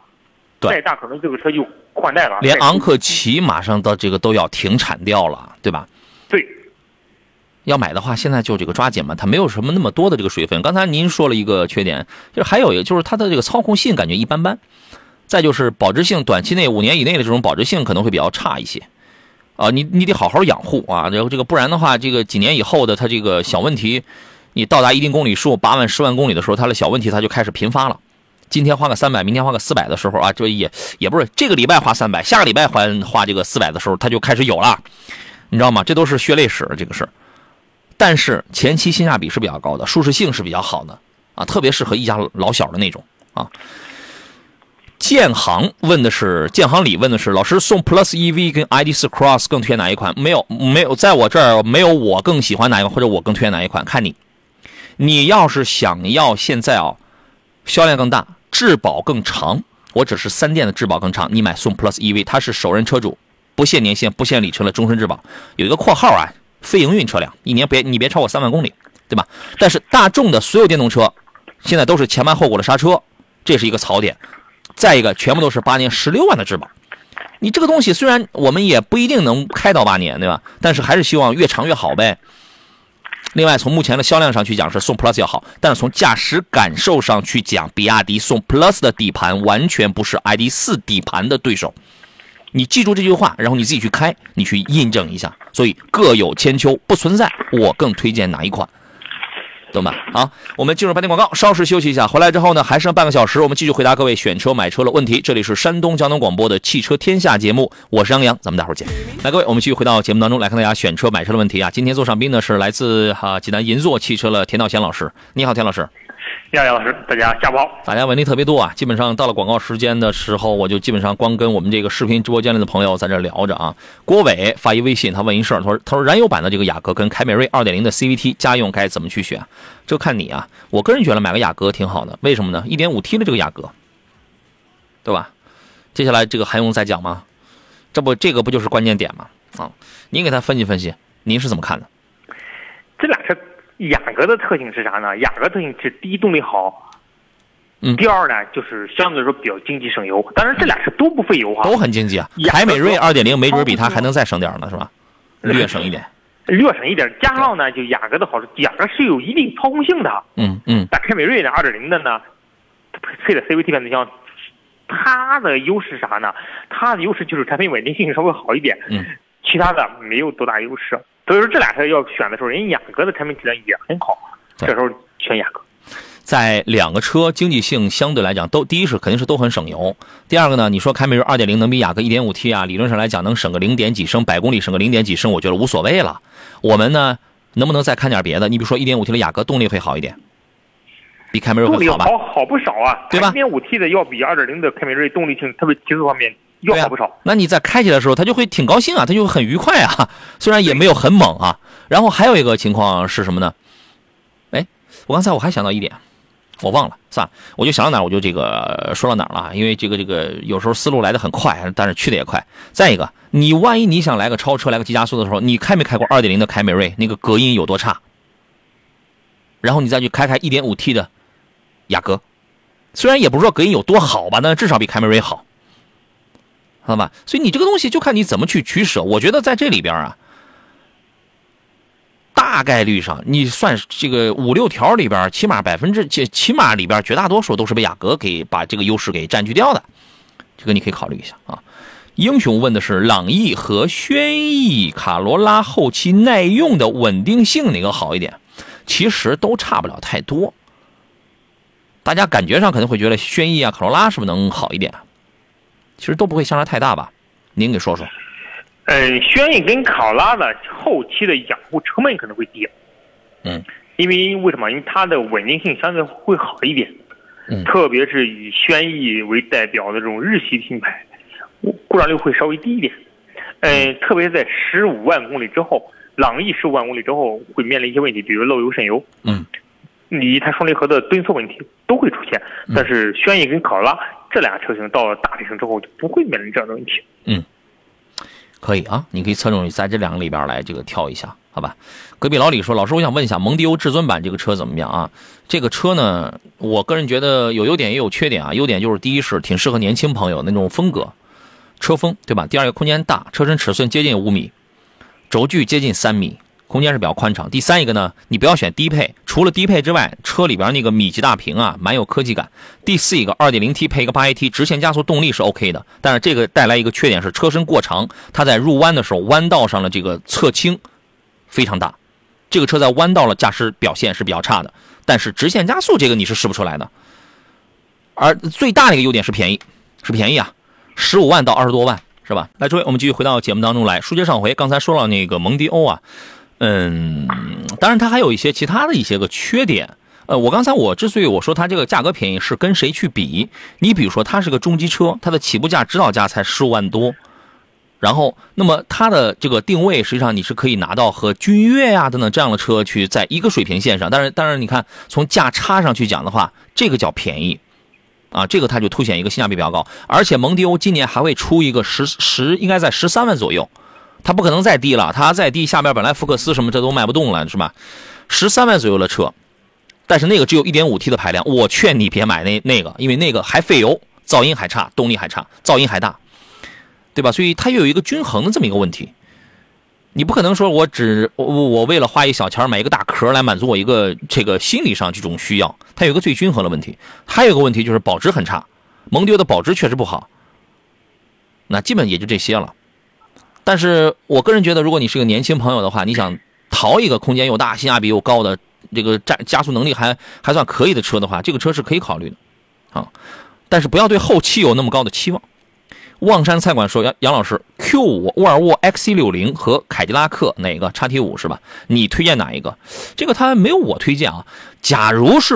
再大可能这个车就换代了。连昂克旗马上到这个都要停产掉了，对吧？对。要买的话，现在就这个抓紧嘛，它没有什么那么多的这个水分。刚才您说了一个缺点，就是还有一个就是它的这个操控性感觉一般般，再就是保值性，短期内五年以内的这种保值性可能会比较差一些。啊，你你得好好养护啊，然后这个不然的话，这个几年以后的它这个小问题。你到达一定公里数，八万、十万公里的时候，它的小问题它就开始频发了。今天花个三百，明天花个四百的时候啊，这也也不是这个礼拜花三百，下个礼拜还花这个四百的时候，它就开始有了，你知道吗？这都是血泪史，这个事但是前期性价比是比较高的，舒适性是比较好的啊，特别适合一家老小的那种啊。建行问的是建行里问的是老师送 Plus EV 跟 ID.4 Cross 更推荐哪一款？没有没有，在我这儿没有我更喜欢哪一款或者我更推荐哪一款，看你。你要是想要现在啊，销量更大。质保更长，我只是三电的质保更长。你买宋 Plus EV，它是首任车主，不限年限、不限里程的终身质保。有一个括号啊，非营运车辆，一年别你别超过三万公里，对吧？但是大众的所有电动车，现在都是前盘后鼓的刹车，这是一个槽点。再一个，全部都是八年十六万的质保。你这个东西虽然我们也不一定能开到八年，对吧？但是还是希望越长越好呗。另外，从目前的销量上去讲，是宋 Plus 要好，但是从驾驶感受上去讲，比亚迪宋 Plus 的底盘完全不是 ID.4 底盘的对手。你记住这句话，然后你自己去开，你去印证一下。所以各有千秋，不存在我更推荐哪一款。懂吧？好，我们进入半天广告，稍事休息一下。回来之后呢，还剩半个小时，我们继续回答各位选车买车的问题。这里是山东交通广播的汽车天下节目，我是杨洋，咱们待会儿见。来，各位，我们继续回到节目当中来看大家选车买车的问题啊。今天坐上宾呢是来自哈济南银座汽车的田道贤老师，你好，田老师。杨洋老师，大家下午好。大家问题特别多啊，基本上到了广告时间的时候，我就基本上光跟我们这个视频直播间里的朋友在这聊着啊。郭伟发一微信，他问一事儿，他说：“他说燃油版的这个雅阁跟凯美瑞2.0的 CVT 家用该怎么去选？这看你啊。我个人觉得买个雅阁挺好的，为什么呢？1.5T 的这个雅阁，对吧？接下来这个还用再讲吗？这不，这个不就是关键点吗？啊，您给他分析分析，您是怎么看的？这俩车。雅阁的特性是啥呢？雅阁特性是第一动力好，嗯，第二呢就是相对来说比较经济省油。当然这俩车都不费油哈，都很经济啊。凯美瑞二点零没准比它还能再省点呢，是吧？略省一点，略省一点。加上呢，就雅阁的好处，雅阁是有一定操控性的，嗯嗯。但凯美瑞呢，二点零的呢，配的 CVT 变速箱，它的优势啥呢？它的优势就是产品稳定性稍微好一点，嗯，其他的没有多大优势。所以说这俩车要选的时候，人雅阁的产品质量也很好，这时候选雅阁。在两个车经济性相对来讲都，第一是肯定是都很省油，第二个呢，你说凯美瑞二点零能比雅阁一点五 T 啊？理论上来讲能省个零点几升，百公里省个零点几升，我觉得无所谓了。我们呢，能不能再看点别的？你比如说一点五 T 的雅阁动力会好一点，比凯美瑞会好吧？好好不少啊，对吧？一点五 T 的要比二点零的凯美瑞动力性，特别提速方面。要好不少，那你在开起来的时候，他就会挺高兴啊，他就会很愉快啊，虽然也没有很猛啊。然后还有一个情况是什么呢？哎，我刚才我还想到一点，我忘了，算了，我就想到哪我就这个说到哪了，因为这个这个有时候思路来的很快，但是去的也快。再一个，你万一你想来个超车，来个急加速的时候，你开没开过二点零的凯美瑞？那个隔音有多差？然后你再去开开一点五 T 的雅阁，虽然也不是说隔音有多好吧，但至少比凯美瑞好。知道吧？所以你这个东西就看你怎么去取舍。我觉得在这里边啊，大概率上你算这个五六条里边，起码百分之起起码里边绝大多数都是被雅阁给把这个优势给占据掉的。这个你可以考虑一下啊。英雄问的是朗逸和轩逸、卡罗拉后期耐用的稳定性哪个好一点？其实都差不了太多。大家感觉上可能会觉得轩逸啊、卡罗拉是不是能好一点？其实都不会相差太大吧？您给说说。嗯，轩逸跟考拉的后期的养护成本可能会低。嗯。因为为什么？因为它的稳定性相对会好一点。嗯。特别是以轩逸为代表的这种日系品牌，故障率会稍微低一点。嗯。特别在十五万公里之后，朗逸十五万公里之后会面临一些问题，比如漏油渗油。嗯。你它双离合的顿挫问题都会出现，但是轩逸跟考拉这俩车型到了大里程之后就不会面临这样的问题。嗯，可以啊，你可以侧重在这两个里边来这个挑一下，好吧？隔壁老李说：“老师，我想问一下，蒙迪欧至尊版这个车怎么样啊？这个车呢，我个人觉得有优点也有缺点啊。优点就是第一是挺适合年轻朋友那种风格，车风对吧？第二个空间大，车身尺寸接近五米，轴距接近三米。”空间是比较宽敞。第三一个呢，你不要选低配，除了低配之外，车里边那个米级大屏啊，蛮有科技感。第四一个，2.0T 配一个 8AT 直线加速动力是 OK 的，但是这个带来一个缺点是车身过长，它在入弯的时候弯道上的这个侧倾非常大，这个车在弯道了驾驶表现是比较差的，但是直线加速这个你是试不出来的。而最大的一个优点是便宜，是便宜啊，十五万到二十多万是吧？来，诸位，我们继续回到节目当中来。书接上回，刚才说了那个蒙迪欧啊，嗯，当然它还有一些其他的一些个缺点。呃，我刚才我之所以我说它这个价格便宜，是跟谁去比？你比如说它是个中级车，它的起步价、指导价才十五万多。然后，那么它的这个定位，实际上你是可以拿到和君越呀等等这样的车去在一个水平线上。但是，但是你看从价差上去讲的话，这个叫便宜，啊，这个它就凸显一个性价比比较高。而且蒙迪欧今年还会出一个十十，应该在十三万左右，它不可能再低了，它再低下边本来福克斯什么这都卖不动了，是吧？十三万左右的车，但是那个只有一点五 T 的排量，我劝你别买那那个，因为那个还费油，噪音还差，动力还差，噪音还大。对吧？所以它又有一个均衡的这么一个问题，你不可能说我只我我为了花一小钱买一个大壳来满足我一个这个心理上这种需要，它有一个最均衡的问题。还有一个问题就是保值很差，蒙迪欧的保值确实不好。那基本也就这些了。但是我个人觉得，如果你是个年轻朋友的话，你想淘一个空间又大、性价比又高的这个占加速能力还还算可以的车的话，这个车是可以考虑的啊。但是不要对后期有那么高的期望。望山菜馆说：“杨杨老师，Q 五、沃尔沃 XC 六零和凯迪拉克哪个叉 T 五是吧？你推荐哪一个？这个他没有我推荐啊。假如是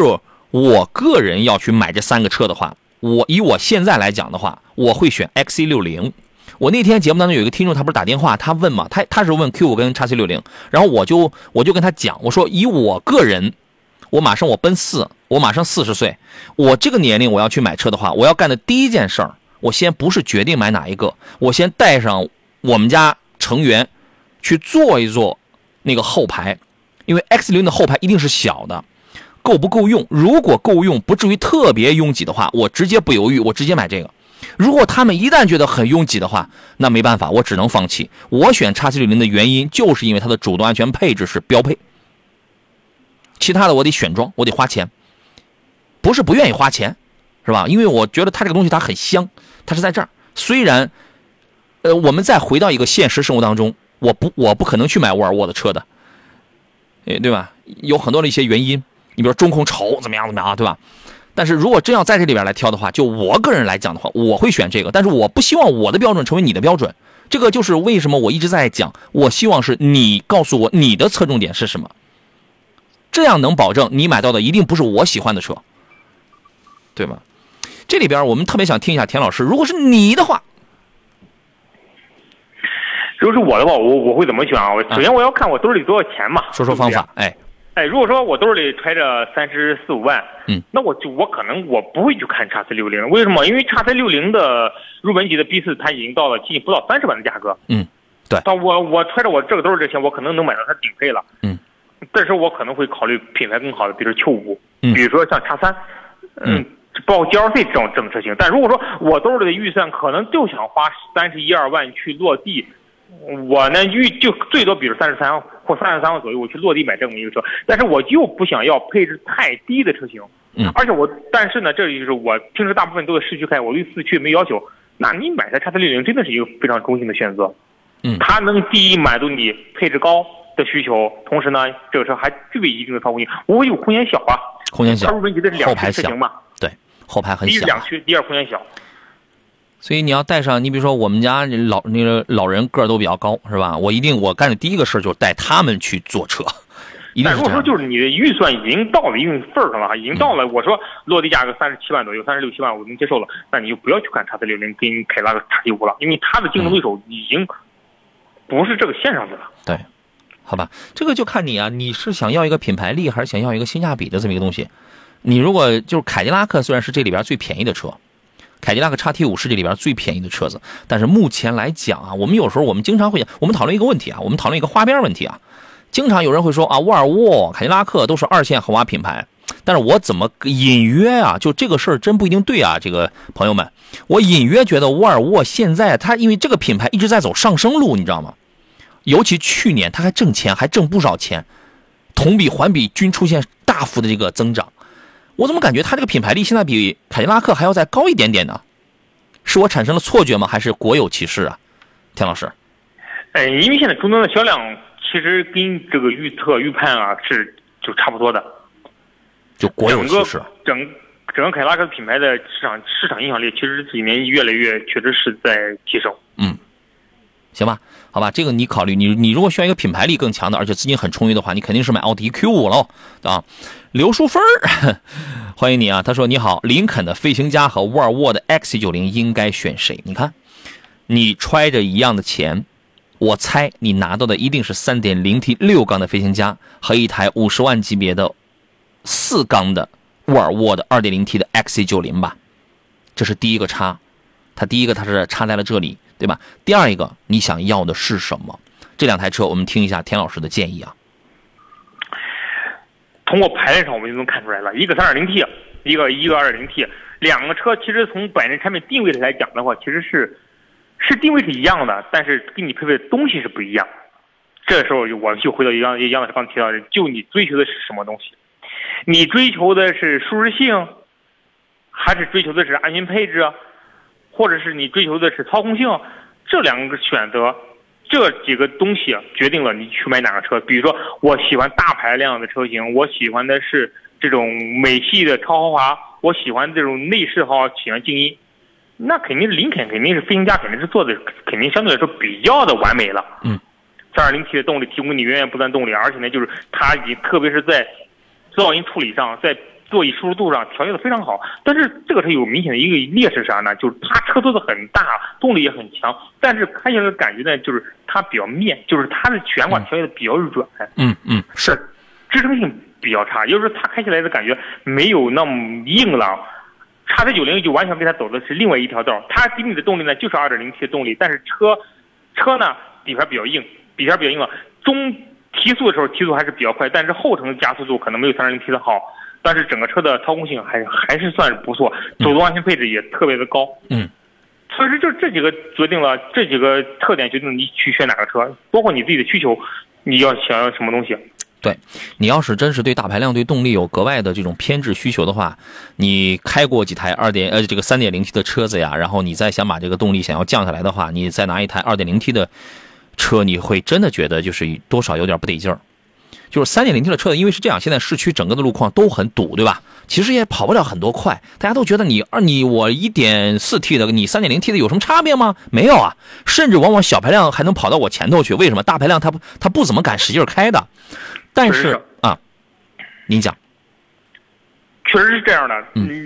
我个人要去买这三个车的话，我以我现在来讲的话，我会选 XC 六零。我那天节目当中有一个听众，他不是打电话，他问嘛，他他是问 Q 五跟叉 C 六零，然后我就我就跟他讲，我说以我个人，我马上我奔四，我马上四十岁，我这个年龄我要去买车的话，我要干的第一件事儿。”我先不是决定买哪一个，我先带上我们家成员去坐一坐那个后排，因为 X 零的后排一定是小的，够不够用？如果够用，不至于特别拥挤的话，我直接不犹豫，我直接买这个。如果他们一旦觉得很拥挤的话，那没办法，我只能放弃。我选叉 C 六零的原因就是因为它的主动安全配置是标配，其他的我得选装，我得花钱，不是不愿意花钱，是吧？因为我觉得它这个东西它很香。它是在这儿，虽然，呃，我们再回到一个现实生活当中，我不，我不可能去买沃尔沃的车的，哎，对吧？有很多的一些原因，你比如说中控丑怎么样怎么样啊，对吧？但是如果真要在这里边来挑的话，就我个人来讲的话，我会选这个。但是我不希望我的标准成为你的标准，这个就是为什么我一直在讲，我希望是你告诉我你的侧重点是什么，这样能保证你买到的一定不是我喜欢的车，对吗？这里边我们特别想听一下田老师，如果是你的话，如果是我的话，我我会怎么选啊？我首先我要看我兜里多少钱嘛。说说方法，哎，哎，如果说我兜里揣着三十四五万，嗯，那我就我可能我不会去看叉 C 六零，为什么？因为叉 C 六零的入门级的 B 四，它已经到了接近不到三十万的价格，嗯，对。但我我揣着我这个兜里这钱，我可能能买到它顶配了，嗯，这时候我可能会考虑品牌更好的，比如 Q 五，嗯，比如说像叉三，嗯。包括 GLC 这种这种车型，但如果说我兜里的预算可能就想花三十一二万去落地，我呢预就最多比如三十三或三十三万左右，我去落地买这么一个车，但是我就不想要配置太低的车型，嗯，而且我但是呢，这就是我平时大部分都在市区开，我对四驱没要求，那你买台叉 C 六零真的是一个非常中性的选择，嗯，它能第一满足你配置高的需求，同时呢，这个车还具备一定的操控性，我有空间小啊，空间小，它入门级的是两驱车型嘛。对后排很小，第一两驱，第二空间小，所以你要带上，你比如说我们家老那个老人个儿都比较高，是吧？我一定我干的第一个事就是带他们去坐车。但如果说就是你的预算已经到了一定份儿上了，已经到了，我说落地价格三十七万左右，三十六七万我能接受了，那你就不要去看叉 C 六零跟凯迪拉克叉 T 五了，因为它的竞争对手已经不是这个线上的了。对，好吧，这个就看你啊，你是想要一个品牌力，还是想要一个性价比的这么一个东西？你如果就是凯迪拉克，虽然是这里边最便宜的车，凯迪拉克叉 T 五是这里边最便宜的车子，但是目前来讲啊，我们有时候我们经常会我们讨论一个问题啊，我们讨论一个花边问题啊，经常有人会说啊，沃尔沃、凯迪拉克都是二线豪华品牌，但是我怎么隐约啊，就这个事儿真不一定对啊，这个朋友们，我隐约觉得沃尔沃现在它因为这个品牌一直在走上升路，你知道吗？尤其去年它还挣钱，还挣不少钱，同比环比均出现大幅的这个增长。我怎么感觉它这个品牌力现在比凯迪拉克还要再高一点点呢？是我产生了错觉吗？还是国有歧视啊？田老师，嗯，因为现在终端的销量其实跟这个预测预判啊是就差不多的。就国有歧视整整个凯迪拉克品牌的市场市场影响力，其实这几年越来越确实是在提升。嗯，行吧，好吧，这个你考虑，你你如果需要一个品牌力更强的，而且资金很充裕的话，你肯定是买奥迪 Q 五喽啊。刘淑芬，欢迎你啊！他说你好，林肯的飞行家和沃尔沃的 XC90 应该选谁？你看，你揣着一样的钱，我猜你拿到的一定是 3.0T 六缸的飞行家和一台五十万级别的。四缸的沃尔沃的 2.0T 的 XC90 吧，这是第一个差，它第一个它是差在了这里，对吧？第二一个你想要的是什么？这两台车我们听一下田老师的建议啊。通过排量上我们就能看出来了，一个 3.0T，一个一个 2.0T，两个车其实从本身产品定位来讲的话，其实是是定位是一样的，但是给你配备的东西是不一样。这时候我就回到杨杨老师刚提到的，就你追求的是什么东西？你追求的是舒适性，还是追求的是安全配置，或者是你追求的是操控性？这两个选择，这几个东西决定了你去买哪个车。比如说，我喜欢大排量的车型，我喜欢的是这种美系的超豪华，我喜欢这种内饰豪华，喜欢静音，那肯定是林肯，肯定是飞行家，肯定是做的肯定相对来说比较的完美了。嗯，三二零 T 的动力提供你源源不断动力，而且呢，就是它已经特别是在。噪音处理上，在座椅舒适度上调节的非常好，但是这个车有明显的一个劣势啥呢？就是它车做的很大，动力也很强，但是开起来的感觉呢，就是它比较面，就是它的悬挂调节的比较软。嗯嗯，是，支撑性比较差，就是它开起来的感觉没有那么硬朗。叉 C 九零就完全跟它走的是另外一条道，它给你的动力呢就是二点零 T 的动力，但是车车呢底盘比较硬，底盘比较硬了，中。提速的时候提速还是比较快，但是后程加速度可能没有三点零 T 的好，但是整个车的操控性还还是算是不错，主动安全配置也特别的高。嗯，所以说就这几个决定了这几个特点决定你去选哪个车，包括你自己的需求，你要想要什么东西。对，你要是真是对大排量、对动力有格外的这种偏执需求的话，你开过几台二点呃这个三点零 T 的车子呀，然后你再想把这个动力想要降下来的话，你再拿一台二点零 T 的。车你会真的觉得就是多少有点不得劲儿，就是三点零 T 的车子，因为是这样，现在市区整个的路况都很堵，对吧？其实也跑不了很多快，大家都觉得你二你我一点四 T 的，你三点零 T 的有什么差别吗？没有啊，甚至往往小排量还能跑到我前头去，为什么？大排量它不它不怎么敢使劲开的，但是啊，您讲，确实是这样的，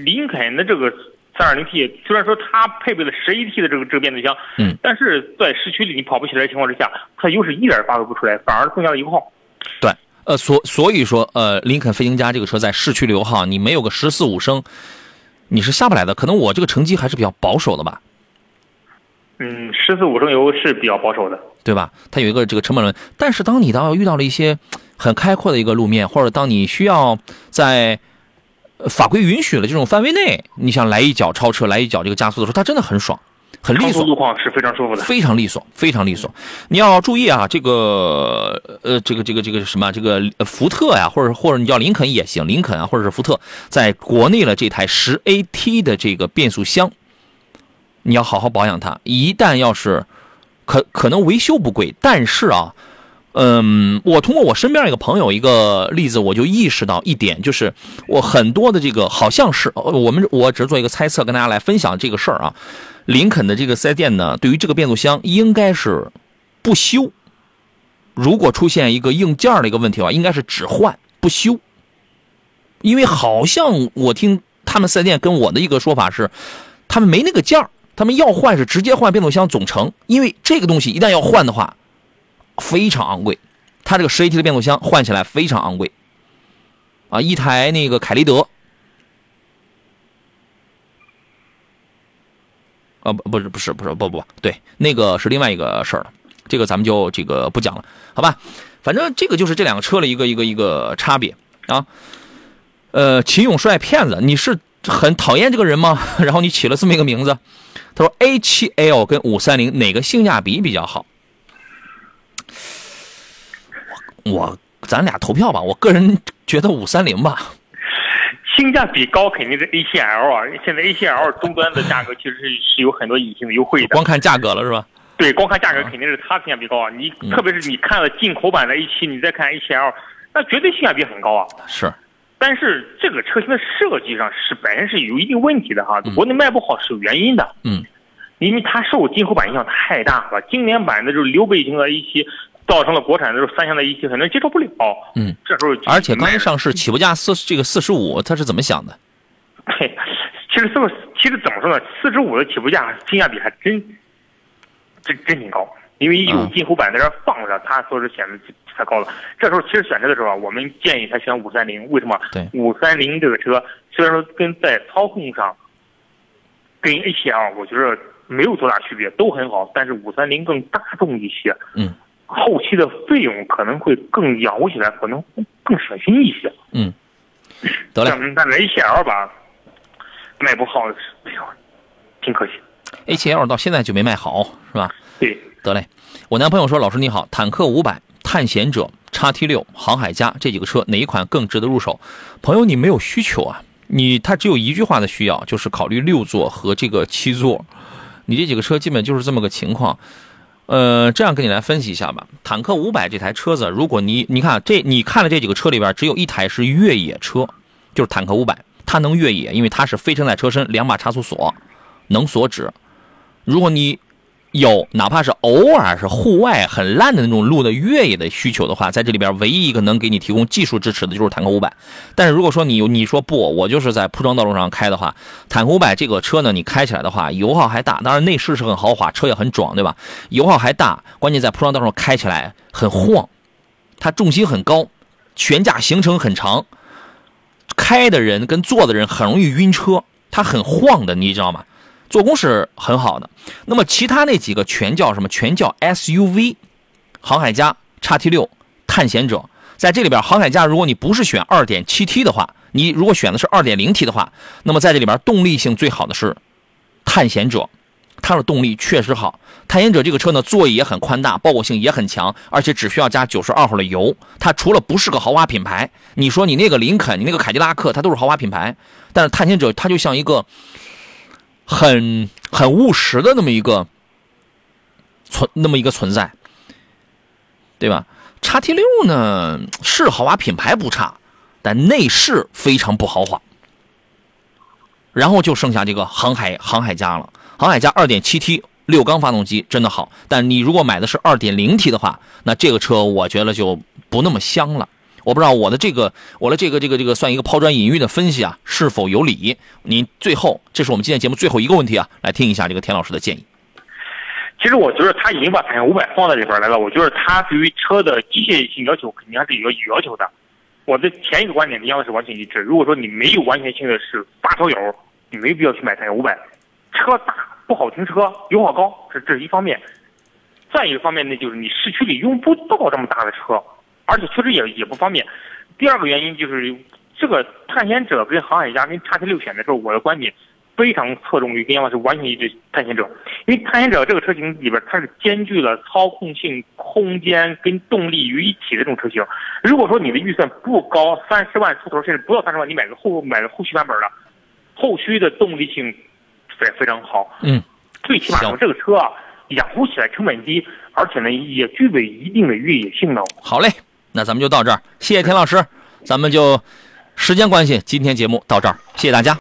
林肯的这个。三点零 T 虽然说它配备了十一 T 的这个这个变速箱，嗯，但是在市区里你跑不起来的情况之下，它优势一点发挥不出来，反而更加的油耗。对，呃，所所以说，呃，林肯飞行家这个车在市区油耗，你没有个十四五升，你是下不来的。可能我这个成绩还是比较保守的吧。嗯，十四五升油是比较保守的，对吧？它有一个这个成本论，但是当你到遇到了一些很开阔的一个路面，或者当你需要在法规允许的这种范围内，你想来一脚超车，来一脚这个加速的时候，它真的很爽，很利索。路况是非常舒服的，非常利索，非常利索。你要注意啊，这个呃，这个这个这个什么，这个福特呀，或者或者你叫林肯也行，林肯啊，或者是福特，在国内的这台十 AT 的这个变速箱，你要好好保养它。一旦要是可可能维修不贵，但是啊。嗯，我通过我身边一个朋友一个例子，我就意识到一点，就是我很多的这个好像是我们，我只是做一个猜测，跟大家来分享这个事儿啊。林肯的这个四 S 店呢，对于这个变速箱应该是不修，如果出现一个硬件的一个问题的话，应该是只换不修，因为好像我听他们四 S 店跟我的一个说法是，他们没那个件，他们要换是直接换变速箱总成，因为这个东西一旦要换的话。非常昂贵，它这个十 AT 的变速箱换起来非常昂贵，啊，一台那个凯立德，啊不不是不是不是不不对，那个是另外一个事儿了，这个咱们就这个不讲了，好吧？反正这个就是这两个车的一个一个一个差别啊。呃，秦永帅骗子，你是很讨厌这个人吗？然后你起了这么一个名字，他说 A7L 跟五三零哪个性价比比较好？我咱俩投票吧，我个人觉得五三零吧，性价比高肯定是 A 7 L 啊。现在 A 7 L 终端的价格其实是是有很多隐形的优惠的。光看价格了是吧？对，光看价格肯定是它性价比高啊。你特别是你看了进口版的 A7，你再看 A7L，那绝对性价比很高啊。是。但是这个车型的设计上是本身是有一定问题的哈，国内卖不好是有原因的。嗯。因为它受进口版影响太大了，经典版的就是溜背型的 A7，造成了国产的这种三厢的 A7 可能接受不了。嗯。这时候而且刚一上市，起步价四这个四十五，他是怎么想的？对，其实这个其实怎么说呢？四十五的起步价性价比还真。真真挺高，因为有进口版在这放着，它说是显得太高了。这时候其实选车的时候啊，我们建议他选五三零，为什么？对，五三零这个车虽然说跟在操控上跟 A7L 我觉得没有多大区别，都很好，但是五三零更大众一些。嗯。后期的费用可能会更养护起来，可能更省心一些。嗯。得嘞。但是 A7L 吧，卖不好，哎呦，挺可惜。A7L 到现在就没卖好，是吧？对，得嘞。我男朋友说：“老师你好，坦克五百、探险者、叉 T 六、航海家这几个车哪一款更值得入手？”朋友，你没有需求啊，你他只有一句话的需要，就是考虑六座和这个七座。你这几个车基本就是这么个情况。呃，这样跟你来分析一下吧。坦克五百这台车子，如果你你看这你看了这几个车里边，只有一台是越野车，就是坦克五百，它能越野，因为它是非承载车身，两把差速锁。能锁止，如果你有哪怕是偶尔是户外很烂的那种路的越野的需求的话，在这里边唯一一个能给你提供技术支持的就是坦克五百。但是如果说你你说不，我就是在铺装道路上开的话，坦克五百这个车呢，你开起来的话油耗还大，当然内饰是很豪华，车也很壮，对吧？油耗还大，关键在铺装道路上开起来很晃，它重心很高，悬架行程很长，开的人跟坐的人很容易晕车，它很晃的，你知道吗？做工是很好的，那么其他那几个全叫什么？全叫 SUV，航海家、叉 T 六、探险者，在这里边，航海家如果你不是选 2.7T 的话，你如果选的是 2.0T 的话，那么在这里边动力性最好的是探险者，它的动力确实好。探险者这个车呢，座椅也很宽大，包裹性也很强，而且只需要加92号的油。它除了不是个豪华品牌，你说你那个林肯、你那个凯迪拉克，它都是豪华品牌，但是探险者它就像一个。很很务实的那么一个存那么一个存在，对吧？叉 T 六呢是豪华品牌不差，但内饰非常不豪华。然后就剩下这个航海航海家了，航海家二点七 T 六缸发动机真的好，但你如果买的是二点零 T 的话，那这个车我觉得就不那么香了。我不知道我的这个，我的这个这个这个算一个抛砖引玉的分析啊，是否有理？您最后，这是我们今天节目最后一个问题啊，来听一下这个田老师的建议。其实我觉得他已经把坦克五百放在里边来了，我觉得他对于车的机械性要求肯定还是有有要求的。我的前一个观点跟杨老师完全一致。如果说你没有完全性的是发烧友，你没必要去买坦克五百。车大不好停车，油耗高，这这是一方面。再一个方面呢，就是你市区里用不到这么大的车。而且确实也也不方便。第二个原因就是，这个探险者跟航海家跟叉 T 六选的时候，我的观点非常侧重于跟杨老师完全一致。探险者，因为探险者这个车型里边，它是兼具了操控性、空间跟动力于一体的这种车型。如果说你的预算不高，三十万出头，甚至不到三十万，你买个后买个后续版本的，后驱的动力性非非常好。嗯，最起码说这个车啊，养护起来成本低，而且呢也具备一定的越野性能。好嘞。那咱们就到这儿，谢谢田老师，咱们就时间关系，今天节目到这儿，谢谢大家。